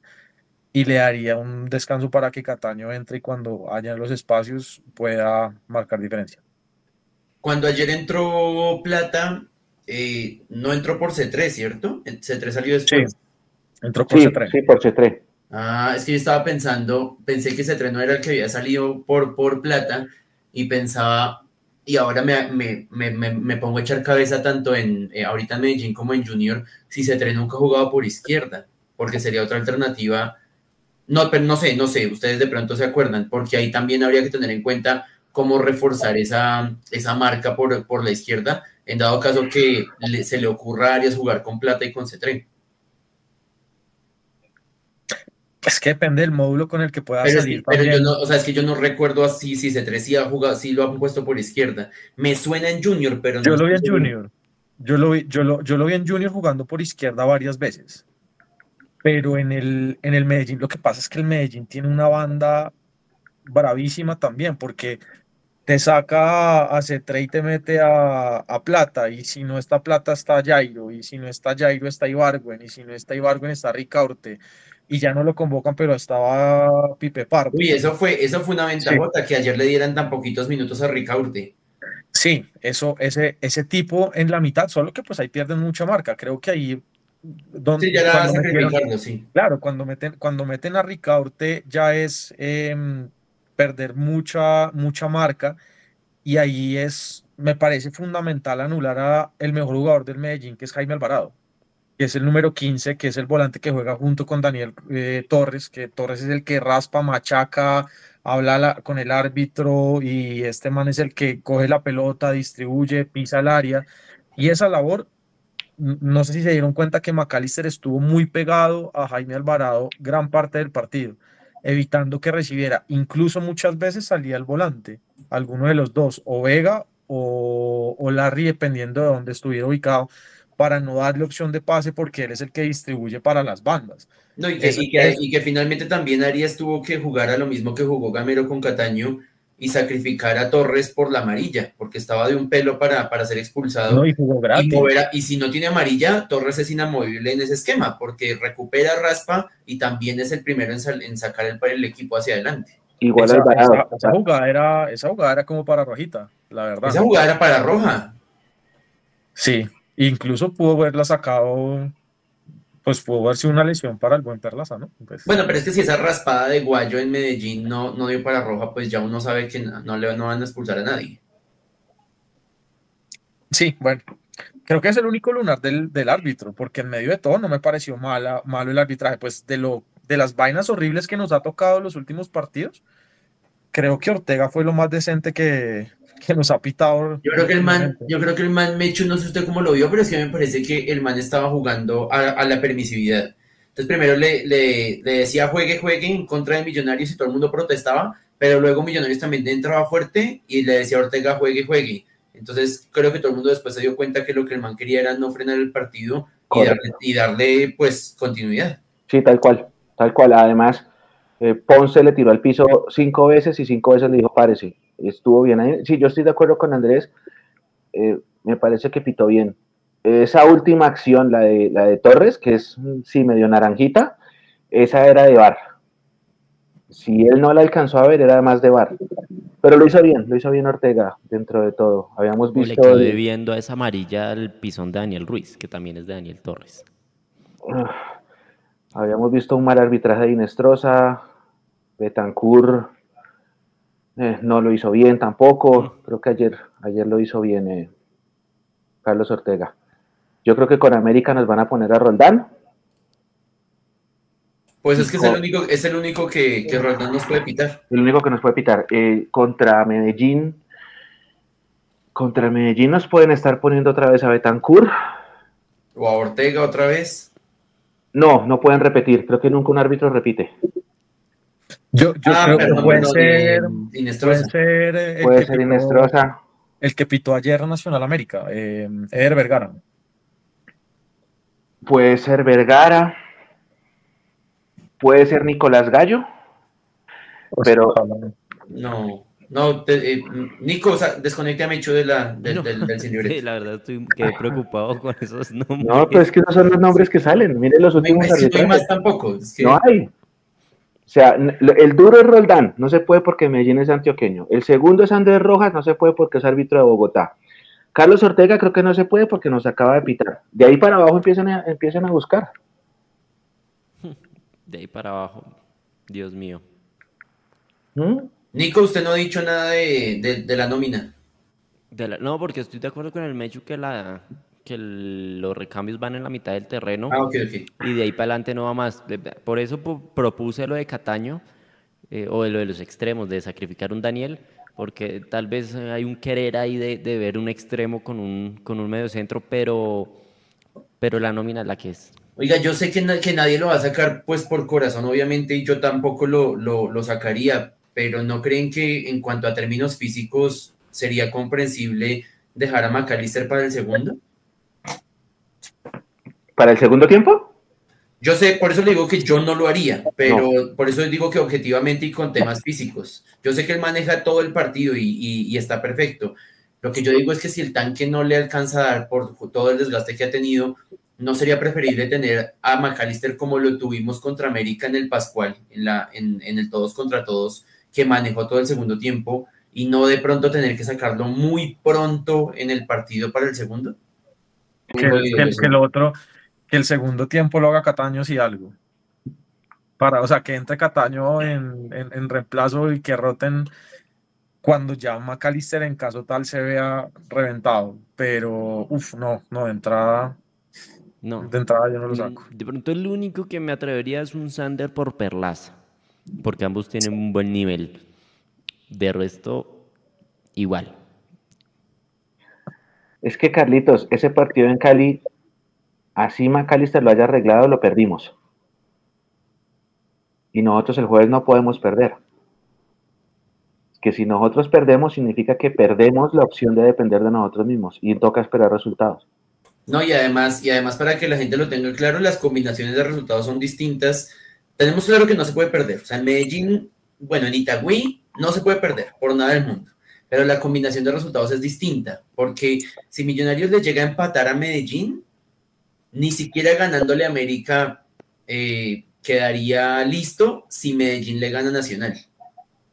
y le daría un descanso para que Cataño entre y cuando haya los espacios pueda marcar diferencia. Cuando ayer entró Plata, eh, no entró por C3, ¿cierto? C3 salió después. Sí, entró por C3. Sí, por C3. Ah, es que yo estaba pensando, pensé que C3 no era el que había salido por, por Plata y pensaba, y ahora me, me, me, me, pongo a echar cabeza tanto en eh, ahorita en Medellín como en Junior, si C3 nunca ha jugado por izquierda, porque sería otra alternativa. No, pero no sé, no sé, ustedes de pronto se acuerdan, porque ahí también habría que tener en cuenta cómo reforzar esa, esa marca por, por la izquierda, en dado caso que se le ocurra a Arias jugar con Plata y con C3. Es que depende del módulo con el que pueda salir. pero yo no, o sea, es que yo no recuerdo así si se trecía jugado, si lo han puesto por izquierda. Me suena en Junior, pero no. Yo lo vi en Junior. Yo lo vi, yo lo, yo lo vi en Junior jugando por izquierda varias veces. Pero en el, en el Medellín, lo que pasa es que el Medellín tiene una banda bravísima también, porque te saca a C3 y te mete a, a, Plata, y si no está Plata está Jairo, y si no está Jairo está Ibargüen, y si no está Ibargüen está Ricaurte, y ya no lo convocan, pero estaba Pipe Pardo. Uy, eso fue, eso fue una ventajota que ayer le dieran tan poquitos minutos a Ricaurte. Sí, eso, ese, ese tipo en la mitad, solo que pues ahí pierden mucha marca. Creo que ahí donde, sí, ya cuando metieron, sí. Claro, cuando meten, cuando meten a Ricaurte ya es eh, perder mucha, mucha marca y ahí es, me parece fundamental anular a el mejor jugador del Medellín, que es Jaime Alvarado que es el número 15, que es el volante que juega junto con Daniel eh, Torres, que Torres es el que raspa, machaca, habla con el árbitro y este man es el que coge la pelota, distribuye, pisa el área. Y esa labor, no sé si se dieron cuenta que McAllister estuvo muy pegado a Jaime Alvarado gran parte del partido, evitando que recibiera. Incluso muchas veces salía el volante, alguno de los dos, o Vega o, o Larry, dependiendo de dónde estuviera ubicado para no darle opción de pase porque él es el que distribuye para las bandas. No, y, que, y, que, finalmente también Arias tuvo que jugar a lo mismo que jugó Gamero con Cataño y sacrificar a Torres por la amarilla, porque estaba de un pelo para, para ser expulsado. No, y jugó gratis. Y, si no tiene amarilla, Torres es inamovible en ese esquema, porque recupera, raspa y también es el primero en, sacar el, el, equipo hacia adelante. Igual esa, esa, esa, jugada era, esa jugada era como para rojita, la verdad. Esa jugada era para roja. Sí, Incluso pudo haberla sacado, pues pudo haber sido una lesión para el buen Perlaza, ¿no? Pues, bueno, pero es que si esa raspada de Guayo en Medellín no, no dio para roja, pues ya uno sabe que no, le no van a expulsar a nadie. Sí, bueno, creo que es el único lunar del, del, árbitro, porque en medio de todo no me pareció mala, malo el arbitraje, pues de, lo, de las vainas horribles que nos ha tocado los últimos partidos, creo que Ortega fue lo más decente que, que nos ha pitado. Yo creo que el man, yo creo que el man Mechu, no sé usted cómo lo vio, pero es que me parece que el man estaba jugando a, la permisividad. Entonces primero le, le, decía juegue, juegue en contra de Millonarios y todo el mundo protestaba, pero luego Millonarios también entraba fuerte y le decía a Ortega juegue, juegue. Entonces creo que todo el mundo después se dio cuenta que lo que el man quería era no frenar el partido y darle, y darle, pues continuidad. Sí, tal cual, tal cual. Además, eh, Ponce le tiró al piso cinco veces y cinco veces le dijo párese estuvo bien ahí. Sí, yo estoy de acuerdo con Andrés. Eh, me parece que pitó bien. Esa última acción, la de, la de Torres, que es, sí, medio naranjita, esa era de bar. Si él no la alcanzó a ver, era más de bar. Pero lo hizo bien, lo hizo bien Ortega dentro de todo. Habíamos visto. Le quedó debiendo a esa amarilla el pisón de Daniel Ruiz, que también es de Daniel Torres. Ah, habíamos visto un mal arbitraje de Inestrosa, Betancourt eh, no lo hizo bien tampoco. Creo que ayer, ayer lo hizo bien eh, Carlos Ortega. Yo creo que con América nos van a poner a Roldán. Pues es que es el único, es el único que, que Roldán nos puede pitar. El único que nos puede pitar. Eh, contra Medellín, Contra el Medellín nos pueden estar poniendo otra vez a Betancourt. ¿O a Ortega otra vez? No, no pueden repetir. Creo que nunca un árbitro repite. Yo, yo Ah, creo que puede ser, puede Inestrosa. ser eh, el Puede que ser pitó- Inestrosa. el que pitó ayer Nacional América, eh, Eder Vergara. Puede ser Vergara. Puede ser Nicolás Gallo. Pero- No, no, te- eh, Nico, o sea, desconecte a Mecho de la, del, No. del. Sí, la verdad estoy quedé preocupado con esos nombres. No, pues es que esos son los nombres que salen. Miren los No hay, últimos no hay más tampoco. es que- No hay. O sea, el duro es Roldán, no se puede porque Medellín es antioqueño. El segundo es Andrés Rojas, no se puede porque es árbitro de Bogotá. Carlos Ortega creo que no se puede porque nos acaba de pitar. De ahí para abajo empiezan a, empiezan a buscar. De ahí para abajo. Dios mío. ¿Mm? Nico, usted no ha dicho nada de, de- de la nómina. De la- no, porque estoy de acuerdo con el Mechu que, la, que el- los recambios van en la mitad del terreno Ah, ok, ok. y de ahí para adelante no va más. Por eso pu- propuse lo de Cataño eh, o de lo de los extremos, de sacrificar un Daniel, porque tal vez eh, hay un querer ahí de, de ver un extremo con un, con un medio centro, pero, pero la nómina es la que es. Oiga, yo sé que, na- que nadie lo va a sacar pues por corazón, obviamente, y yo tampoco lo, lo, lo sacaría, pero ¿no creen que en cuanto a términos físicos sería comprensible dejar a McAllister para el segundo? ¿Para el segundo tiempo? Yo sé, por eso le digo que yo no lo haría, pero por eso digo que objetivamente y con temas físicos. Yo sé que él maneja todo el partido y, y- y está perfecto. Lo que yo digo es que si el tanque no le alcanza a dar por todo el desgaste que ha tenido, ¿no sería preferible tener a McAllister como lo tuvimos contra América en el Pascual, en, la, en, en el todos contra todos, que manejó todo el segundo tiempo y no de pronto tener que sacarlo muy pronto en el partido para el segundo? Que, que que el otro, que el segundo tiempo lo haga Cataño si algo. Para, o sea, que entre Cataño en, en- en reemplazo y que roten cuando ya McAllister en caso tal se vea reventado. Pero, uff, no, no, de entrada, No. de entrada yo no lo saco. Mm, De pronto el único que me atrevería es un Sander por Perlaza, porque ambos tienen un buen nivel. De resto, igual. Es que Carlitos, ese partido en Cali, así McAllister lo haya arreglado, lo perdimos. Y nosotros el jueves no podemos perder. Que si nosotros perdemos, significa que perdemos la opción de depender de nosotros mismos y toca esperar resultados. No, y además, y además para que la gente lo tenga claro, las combinaciones de resultados son distintas. Tenemos claro que no se puede perder. O sea, en Medellín, bueno, en Itagüí no se puede perder por nada del mundo. Pero la combinación de resultados es distinta, porque si Millonarios le llega a empatar a Medellín, ni siquiera ganándole a América eh, quedaría listo si Medellín le gana Nacional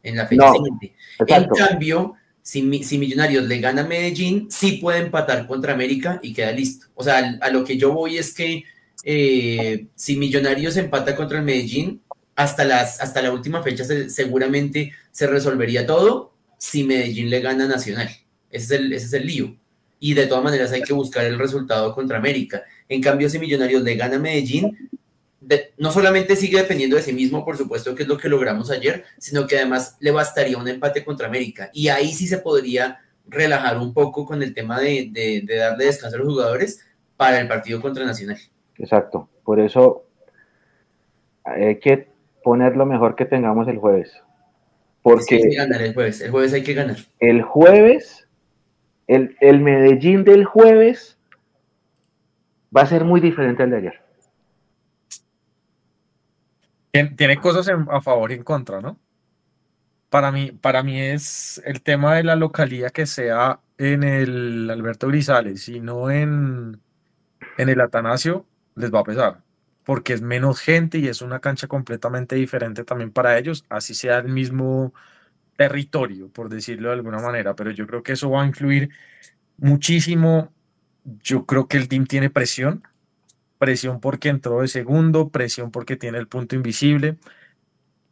en la fecha No, siguiente. Exacto. En cambio, si, Mi- si Millonarios le gana a Medellín, sí puede empatar contra América y queda listo. O sea, a lo que yo voy es que eh, si Millonarios empata contra el Medellín, hasta, las, hasta la última fecha se- seguramente se resolvería todo si Medellín le gana Nacional. Ese es, el, ese es el lío. Y de todas maneras hay que buscar el resultado contra América. En cambio, si Millonarios le gana a Medellín, de- no solamente sigue dependiendo de sí mismo, por supuesto, que es lo que logramos ayer, sino que además le bastaría un empate contra América. Y ahí sí se podría relajar un poco con el tema de, de- de darle descanso a los jugadores para el partido contra Nacional. Exacto. Por eso hay que poner lo mejor que tengamos el jueves. Es que Porque hay que ganar el jueves. El jueves hay que ganar. el jueves, el, el Medellín del jueves va a ser muy diferente al de ayer. Tien- Tiene cosas a favor y en contra, ¿no? Para mí, para mí es el tema de la localía que sea en el Alberto Grisales y no en, en el Atanasio, les va a pesar, porque es menos gente y es una cancha completamente diferente también para ellos, así sea el mismo territorio, por decirlo de alguna manera, pero yo creo que eso va a influir muchísimo. Yo creo que el team tiene presión, presión porque entró de segundo, presión porque tiene el punto invisible.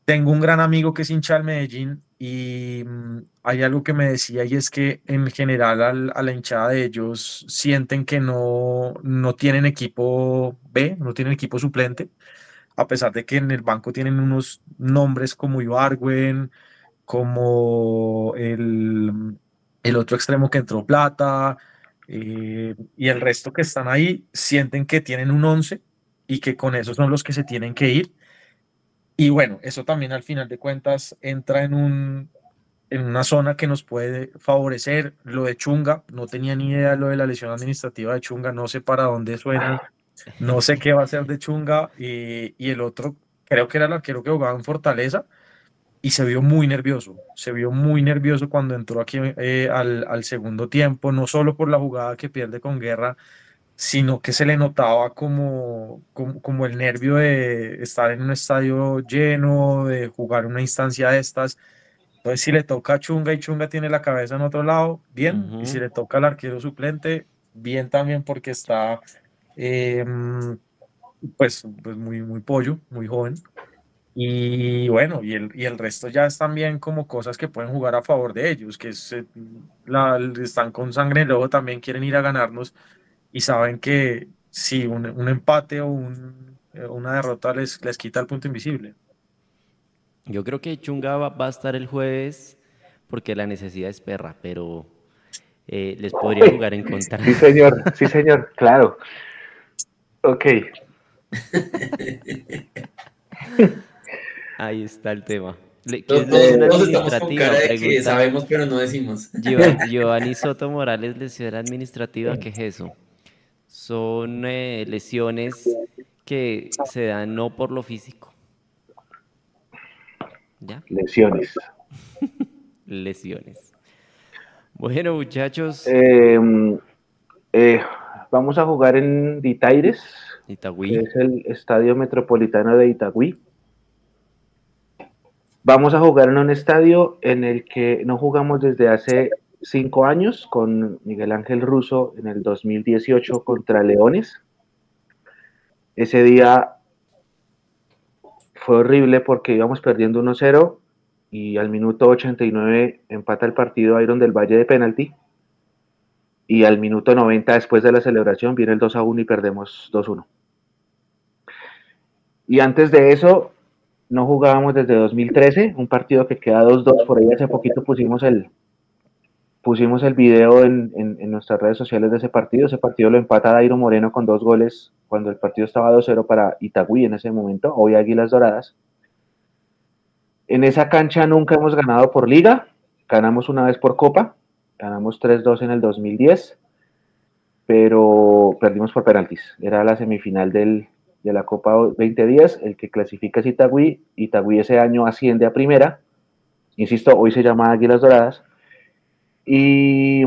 Tengo un gran amigo que es hincha del Medellín y mm, hay algo que me decía y es que en general al- a la hinchada de ellos sienten que no, no tienen equipo B, no tienen equipo suplente, a pesar de que en el banco tienen unos nombres como Ibargüen, como el, el otro extremo que entró Plata, eh, y el resto que están ahí sienten que tienen un 11 y que con eso son los que se tienen que ir. Y bueno, eso también al final de cuentas entra en, un, en una zona que nos puede favorecer. Lo de Chunga, no tenía ni idea de lo de la lesión administrativa de Chunga, no sé para dónde suena, no sé qué va a ser de Chunga. Y, y el otro, creo que era el arquero que jugaba en Fortaleza y se vio muy nervioso, se vio muy nervioso cuando entró aquí eh, al, al, segundo tiempo, no solo por la jugada que pierde con Guerra, sino que se le notaba como, como, como, el nervio de estar en un estadio lleno, de jugar una instancia de estas. Entonces, si le toca a Chunga y Chunga tiene la cabeza en otro lado, bien. Uh -huh. Y si le toca al arquero suplente, bien también porque está, eh, pues, pues muy, muy pollo, muy joven. Y bueno, y el, y el resto ya es también como cosas que pueden jugar a favor de ellos, que es, la, están con sangre en lobo, también quieren ir a ganarnos y saben que si un, un empate o un, una derrota les, les quita el punto invisible. Yo creo que Chunga va, va a estar el jueves porque la necesidad es perra, pero eh, les podría jugar en contra. Sí, señor, sí, señor, claro. Ok. Ahí está el tema. ¿Qué todos, es todos estamos con cara de que sabemos pero no decimos. Giovanni Soto Morales, lesión administrativa, ¿qué es eso? Son eh, lesiones que se dan no por lo físico. ¿Ya? Lesiones. lesiones. Bueno, muchachos. Eh, eh, vamos a jugar en Ditaires, Itagüí. que es el estadio metropolitano de Itagüí. Vamos a jugar en un estadio en el que no jugamos desde hace cinco años con Miguel Ángel Russo en el 2018 contra Leones. Ese día fue horrible porque íbamos perdiendo 1-0 y al minuto 89 empata el partido Iron del Valle de penalti y al minuto 90 después de la celebración viene el 2-1 y perdemos 2-1. Y antes de eso no jugábamos desde 2013, un partido que queda 2-2, por ahí hace poquito pusimos el, pusimos el video en, en, en, nuestras redes sociales de ese partido, ese partido lo empata Dairo Moreno con dos goles cuando el partido estaba 2-0 para Itagüí en ese momento, hoy Águilas Doradas. En esa cancha nunca hemos ganado por liga, ganamos una vez por copa, ganamos 3-2 en el 2010, pero perdimos por penaltis, era la semifinal del, de la Copa 2010, el que clasifica es Itagüí, Itagüí ese año asciende a primera, insisto, hoy se llama Águilas Doradas, y,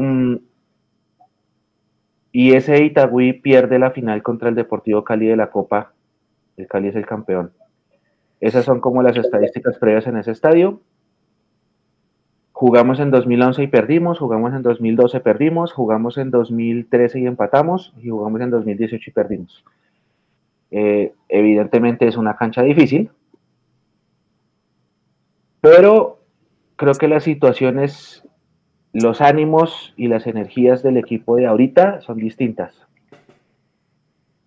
y ese Itagüí pierde la final contra el Deportivo Cali de la Copa, el Cali es el campeón. Esas son como las estadísticas previas en ese estadio. Jugamos en 2011 y perdimos, jugamos en 2012 perdimos, jugamos en 2013 y empatamos, y jugamos en 2018 y perdimos. Eh, evidentemente es una cancha difícil, pero creo que las situaciones, los ánimos y las energías del equipo de ahorita son distintas.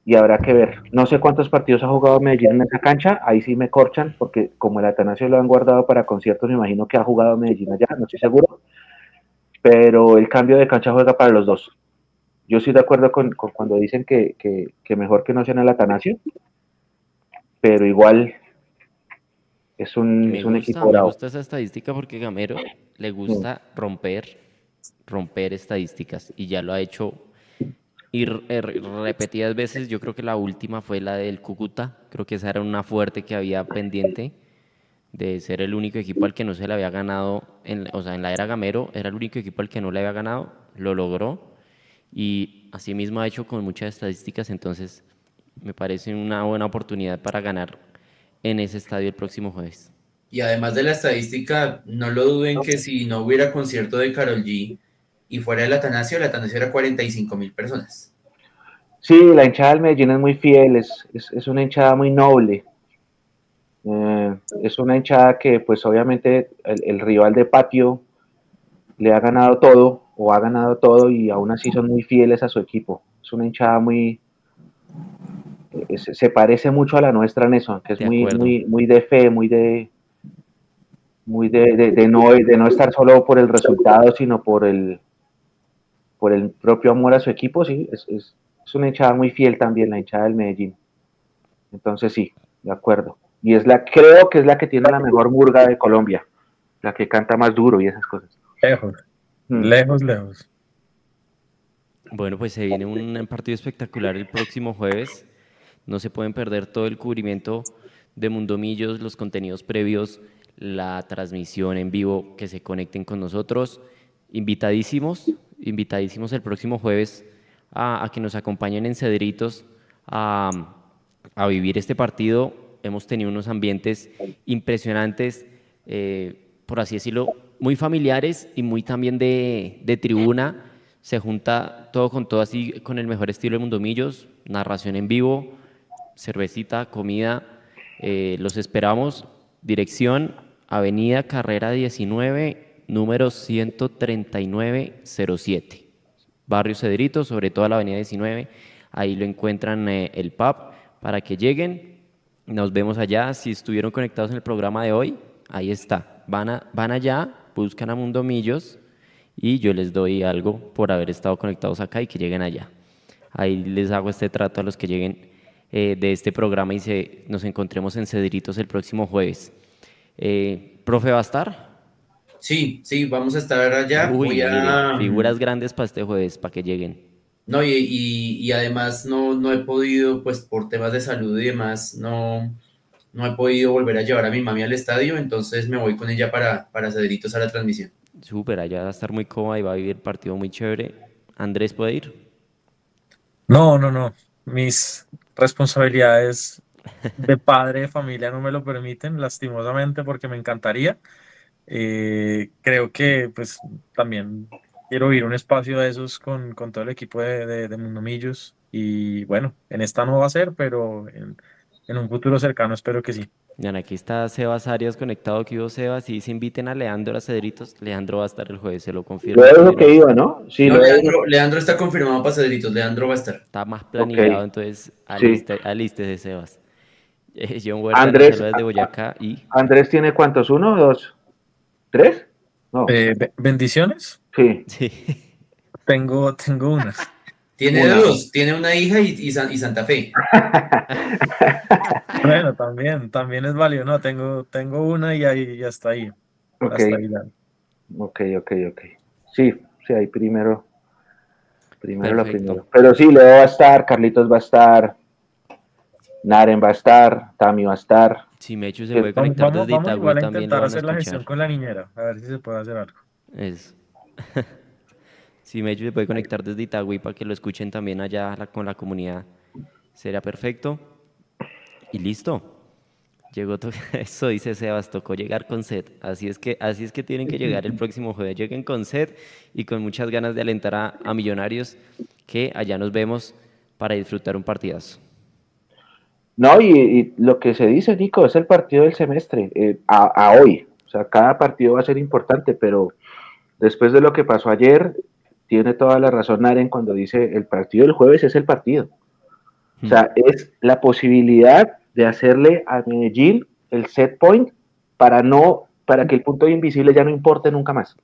Y habrá que ver. No sé cuántos partidos ha jugado Medellín en esa cancha, ahí sí me corchan, porque como el Atanasio lo han guardado para conciertos, me imagino que ha jugado Medellín allá, no estoy seguro. Pero el cambio de cancha juega para los dos yo estoy de acuerdo con, con cuando dicen que, que, que, mejor que no sea en el Atanasio, pero igual es un, es un gusta, equipo Me gusta esa estadística porque Gamero le gusta romper, romper estadísticas y ya lo ha hecho y repetidas veces. Yo creo que la última fue la del Cúcuta, creo que esa era una fuerte que había pendiente de ser el único equipo al que no se le había ganado, en, o sea, en la era Gamero era el único equipo al que no le había ganado, lo logró y asimismo ha hecho con muchas estadísticas, entonces me parece una buena oportunidad para ganar en ese estadio el próximo jueves. Y además de la estadística, no lo duden que si no hubiera concierto de Carol G y fuera el Atanasio, el Atanasio era 45 mil personas. Sí, la hinchada del Medellín es muy fiel, es, es, es una hinchada muy noble. Eh, es una hinchada que, pues obviamente, el, el rival de patio le ha ganado todo, o ha ganado todo y aún así son muy fieles a su equipo. Es una hinchada muy... Es, se parece mucho a la nuestra en eso, que es muy, muy, muy de fe, muy de, muy de, de, no, de no estar solo por el resultado, sino por el, por el propio amor a su equipo, sí, es, es, es una hinchada muy fiel también, la hinchada del Medellín. Entonces sí, de acuerdo. Y es la, creo que es la que tiene la mejor murga de Colombia, la que canta más duro y esas cosas. Lejos. Lejos, lejos. Bueno, pues se viene un partido espectacular el próximo jueves. No se pueden perder todo el cubrimiento de Mundomillos, los contenidos previos, la transmisión en vivo, que se conecten con nosotros. Invitadísimos, invitadísimos el próximo jueves a, que nos acompañen en Cedritos a, a vivir este partido hemos tenido unos ambientes impresionantes, eh, por así decirlo, muy familiares y muy también de, de, tribuna. Se junta todo con todo así, con el mejor estilo de Mundomillos, narración en vivo, cervecita, comida. Eh, los esperamos. Dirección, Avenida Carrera 19, número 13907. Barrio Cedrito, sobre todo la Avenida 19. Ahí lo encuentran eh, el pub para que lleguen nos vemos allá. Si estuvieron conectados en el programa de hoy, ahí está. Van, a, van allá, buscan a Mundo Millos y yo les doy algo por haber estado conectados acá y que lleguen allá. Ahí les hago este trato a los que lleguen eh, de este programa y se, nos encontremos en Cedritos el próximo jueves. Eh, ¿Profe va a estar? Sí, sí, vamos a estar allá. Uy, figuras grandes para este jueves, para que lleguen. No, y, y, además no, no he podido, pues por temas de salud y demás, no, no he podido volver a llevar a mi mami al estadio, entonces me voy con ella para, para Cedritos a la transmisión. Súper, allá va a estar muy cómoda y va a vivir partido muy chévere. ¿Andrés puede ir? No, no, no. Mis responsabilidades de padre de familia no me lo permiten, lastimosamente, porque me encantaría. Eh, creo que pues también quiero ir un espacio de esos con, con todo el equipo de, de, de Mundomillos. Y bueno, en esta no va a ser, pero en, en un futuro cercano espero que sí. Bien, aquí está Sebas Arias conectado, que hubo Sebas, y se inviten a Leandro a Cedritos, Leandro va a estar el jueves, se lo confirmo. Lo que iba, ¿no? Sí, Leandro, Leandro, está confirmado para Cedritos, Leandro va a estar. Está más planillado, entonces aliste, de Sebas. Eh, John Huerta, Andrés, de Boyacá y... ¿Andrés tiene cuántos? ¿Uno, dos, tres? No. Eh, ¿Bendiciones? Sí. Tengo, tengo una. Tiene dos, tiene una hija y, y, Santa Fe. bueno, también, también es válido, ¿no? Tengo, tengo una y ahí ya está ahí. Okay. ok, ok, ok. Sí, sí, ahí primero. Primero lo primero. Pero sí, Leo va a estar, Carlitos va a estar, Naren va a estar, Tami va a estar. Sí, Mechu se puede conectar vamos, desde vamos a intentar hacer la gestión con la niñera, a ver si se puede hacer algo. Es. si Mechu se puede conectar desde Itagüí para que lo escuchen también allá con la comunidad, sería perfecto. Y listo. Llegó eso dice Sebas, tocó llegar con set. Así es que así es que tienen que llegar el próximo jueves. Lleguen con set y con muchas ganas de alentar a, Millonarios que allá nos vemos para disfrutar un partidazo. No, y, lo que se dice, Nico, es el partido del semestre, eh, a, a, hoy. O sea, cada partido va a ser importante, pero después de lo que pasó ayer, tiene toda la razón Naren cuando dice el partido del jueves es el partido. O sea, es la posibilidad de hacerle a Medellín el set point para no, para que el punto invisible ya no importe nunca más.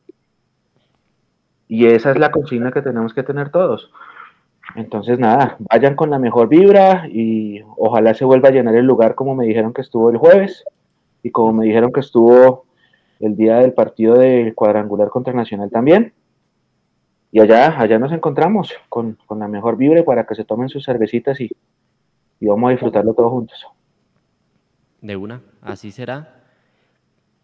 Y esa es la consigna que tenemos que tener todos. Entonces, nada, vayan con la mejor vibra y ojalá se vuelva a llenar el lugar como me dijeron que estuvo el jueves y como me dijeron que estuvo el día del partido del cuadrangular contra Nacional también. Y allá, allá nos encontramos con, la mejor vibra para que se tomen sus cervecitas y, y vamos a disfrutarlo todos juntos. De una, así será.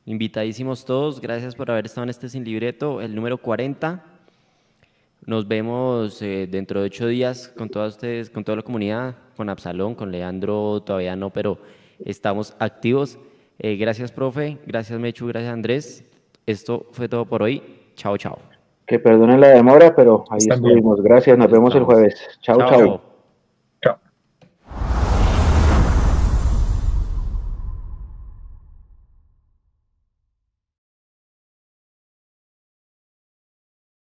Invitadísimos todos, gracias por haber estado en este sin libreto, el número 40. Nos vemos eh, dentro de ocho días con todas ustedes, con toda la comunidad, con Absalón, con Leandro, todavía no, pero estamos activos. Eh, gracias, profe. Gracias, Mechu. Gracias, Andrés. Esto fue todo por hoy. Chao, chao. Que perdonen la demora, pero ahí estuvimos. Gracias. Nos vemos el jueves. chao. chao.